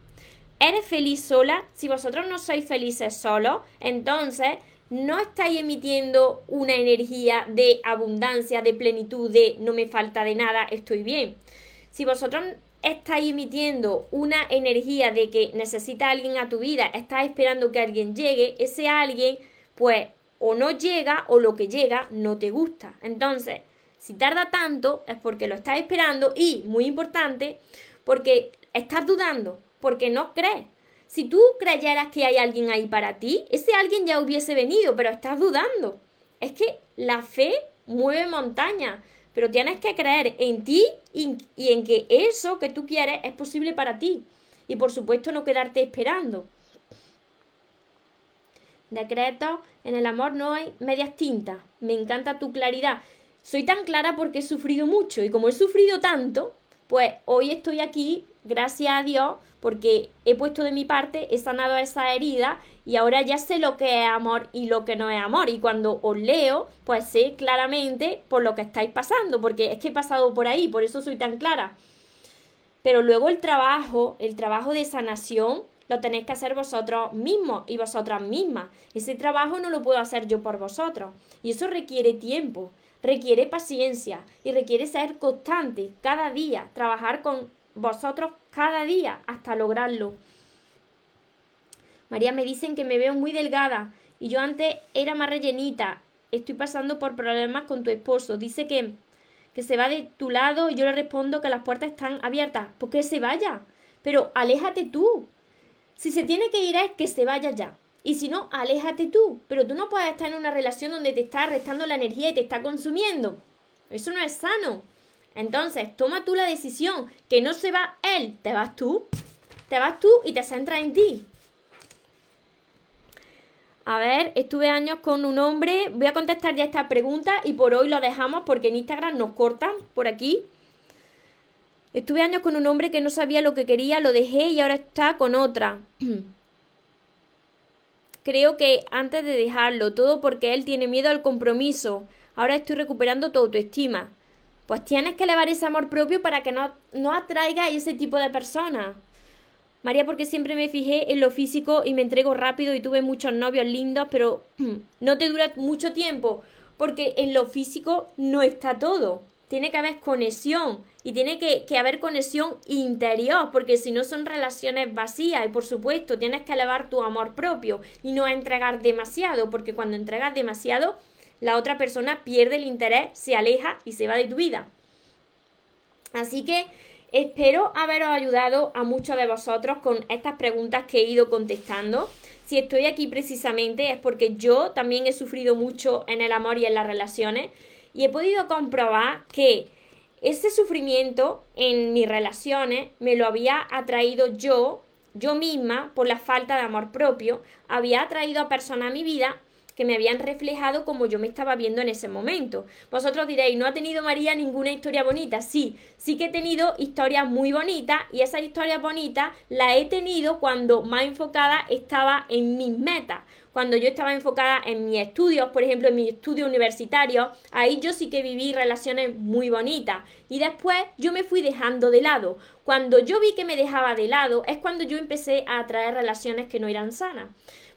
¿Eres feliz sola? Si vosotros no sois felices solos, entonces no estáis emitiendo una energía de abundancia, de plenitud, de no me falta de nada, estoy bien. Si vosotros estáis emitiendo una energía de que necesita alguien a tu vida, estás esperando que alguien llegue, ese alguien, pues o no llega o lo que llega no te gusta. Entonces, si tarda tanto es porque lo estás esperando y, muy importante, porque estás dudando, porque no crees. Si tú creyeras que hay alguien ahí para ti, ese alguien ya hubiese venido, pero estás dudando. Es que la fe mueve montañas, pero tienes que creer en ti y, en que eso que tú quieres es posible para ti. Y por supuesto no quedarte esperando. Decreto, en el amor no hay medias tintas. Me encanta tu claridad. Soy tan clara porque he sufrido mucho y como he sufrido tanto, pues hoy estoy aquí, gracias a Dios, porque he puesto de mi parte, he sanado esa herida y ahora ya sé lo que es amor y lo que no es amor. Y cuando os leo, pues sé claramente por lo que estáis pasando, porque es que he pasado por ahí, por eso soy tan clara. Pero luego el trabajo, el trabajo de sanación, lo tenéis que hacer vosotros mismos y vosotras mismas. Ese trabajo no lo puedo hacer yo por vosotros. Y eso requiere tiempo, requiere paciencia y requiere ser constante cada día, trabajar con vosotros cada día hasta lograrlo. María, me dicen que me veo muy delgada y yo antes era más rellenita. Estoy pasando por problemas con tu esposo. Dice que, que se va de tu lado y yo le respondo que las puertas están abiertas. ¿Por qué se vaya? Pero aléjate tú. Si se tiene que ir es que se vaya ya. Y si no, aléjate tú. Pero tú no puedes estar en una relación donde te está restando la energía y te está consumiendo. Eso no es sano. Entonces, toma tú la decisión, que no se va él, te vas tú. Te vas tú y te centras en ti. A ver, estuve años con un hombre. Voy a contestar ya esta pregunta y por hoy lo dejamos porque en Instagram nos cortan por aquí. Estuve años con un hombre que no sabía lo que quería, lo dejé y ahora está con otra. Creo que antes de dejarlo, todo porque él tiene miedo al compromiso. Ahora estoy recuperando tu autoestima pues tienes que elevar ese amor propio para que no, no atraiga a ese tipo de personas. María, porque siempre me fijé en lo físico y me entrego rápido y tuve muchos novios lindos, pero no te dura mucho tiempo, porque en lo físico no está todo. Tiene que haber conexión y tiene que, que haber conexión interior, porque si no son relaciones vacías y por supuesto tienes que elevar tu amor propio y no entregar demasiado, porque cuando entregas demasiado la otra persona pierde el interés, se aleja y se va de tu vida. Así que espero haberos ayudado a muchos de vosotros con estas preguntas que he ido contestando. Si estoy aquí precisamente es porque yo también he sufrido mucho en el amor y en las relaciones y he podido comprobar que ese sufrimiento en mis relaciones me lo había atraído yo, yo misma, por la falta de amor propio, había atraído a personas a mi vida que me habían reflejado como yo me estaba viendo en ese momento. Vosotros diréis, ¿no ha tenido María ninguna historia bonita? Sí, sí que he tenido historias muy bonitas y esas historias bonitas las he tenido cuando más enfocada estaba en mis metas, cuando yo estaba enfocada en mis estudios, por ejemplo, en mi estudio universitario, ahí yo sí que viví relaciones muy bonitas. Y después yo me fui dejando de lado. Cuando yo vi que me dejaba de lado, es cuando yo empecé a atraer relaciones que no eran sanas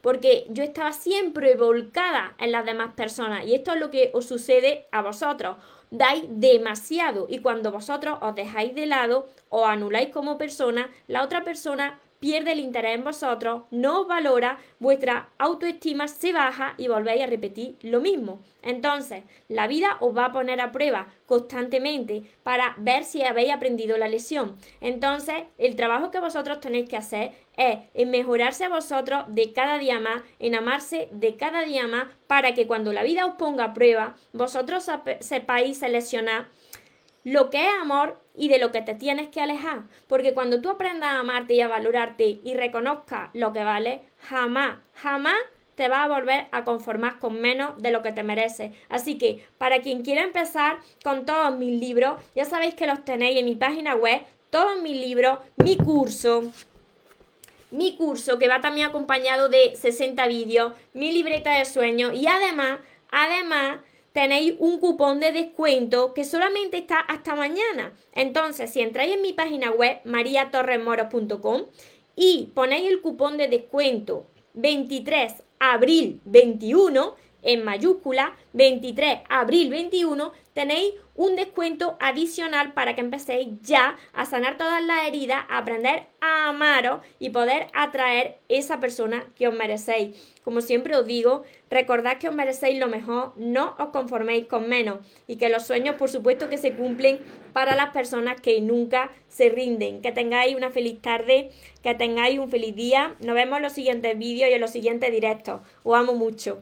porque yo estaba siempre volcada en las demás personas y esto es lo que os sucede a vosotros. Dais demasiado y cuando vosotros os dejáis de lado o anuláis como persona, la otra persona pierde el interés en vosotros, no os valora, vuestra autoestima se baja y volvéis a repetir lo mismo. Entonces, la vida os va a poner a prueba constantemente para ver si habéis aprendido la lección. Entonces, el trabajo que vosotros tenéis que hacer es en mejorarse a vosotros de cada día más, en amarse de cada día más, para que cuando la vida os ponga a prueba, vosotros sepáis seleccionar lo que es amor y de lo que te tienes que alejar. Porque cuando tú aprendas a amarte y a valorarte y reconozcas lo que vale, jamás, jamás te vas a volver a conformar con menos de lo que te mereces. Así que para quien quiera empezar con todos mis libros, ya sabéis que los tenéis en mi página web, todos mis libros, mi curso, mi curso que va también acompañado de 60 vídeos, mi libreta de sueños y además, además tenéis un cupón de descuento que solamente está hasta mañana. Entonces, si entráis en mi página web mariatorremoros.com y ponéis el cupón de descuento 23 abril 21 en mayúscula 23 abril 21 tenéis un descuento adicional para que empecéis ya a sanar todas las heridas, a aprender a amaros y poder atraer esa persona que os merecéis. Como siempre os digo, recordad que os merecéis lo mejor, no os conforméis con menos y que los sueños por supuesto que se cumplen para las personas que nunca se rinden. Que tengáis una feliz tarde, que tengáis un feliz día. Nos vemos en los siguientes vídeos y en los siguientes directos. Os amo mucho.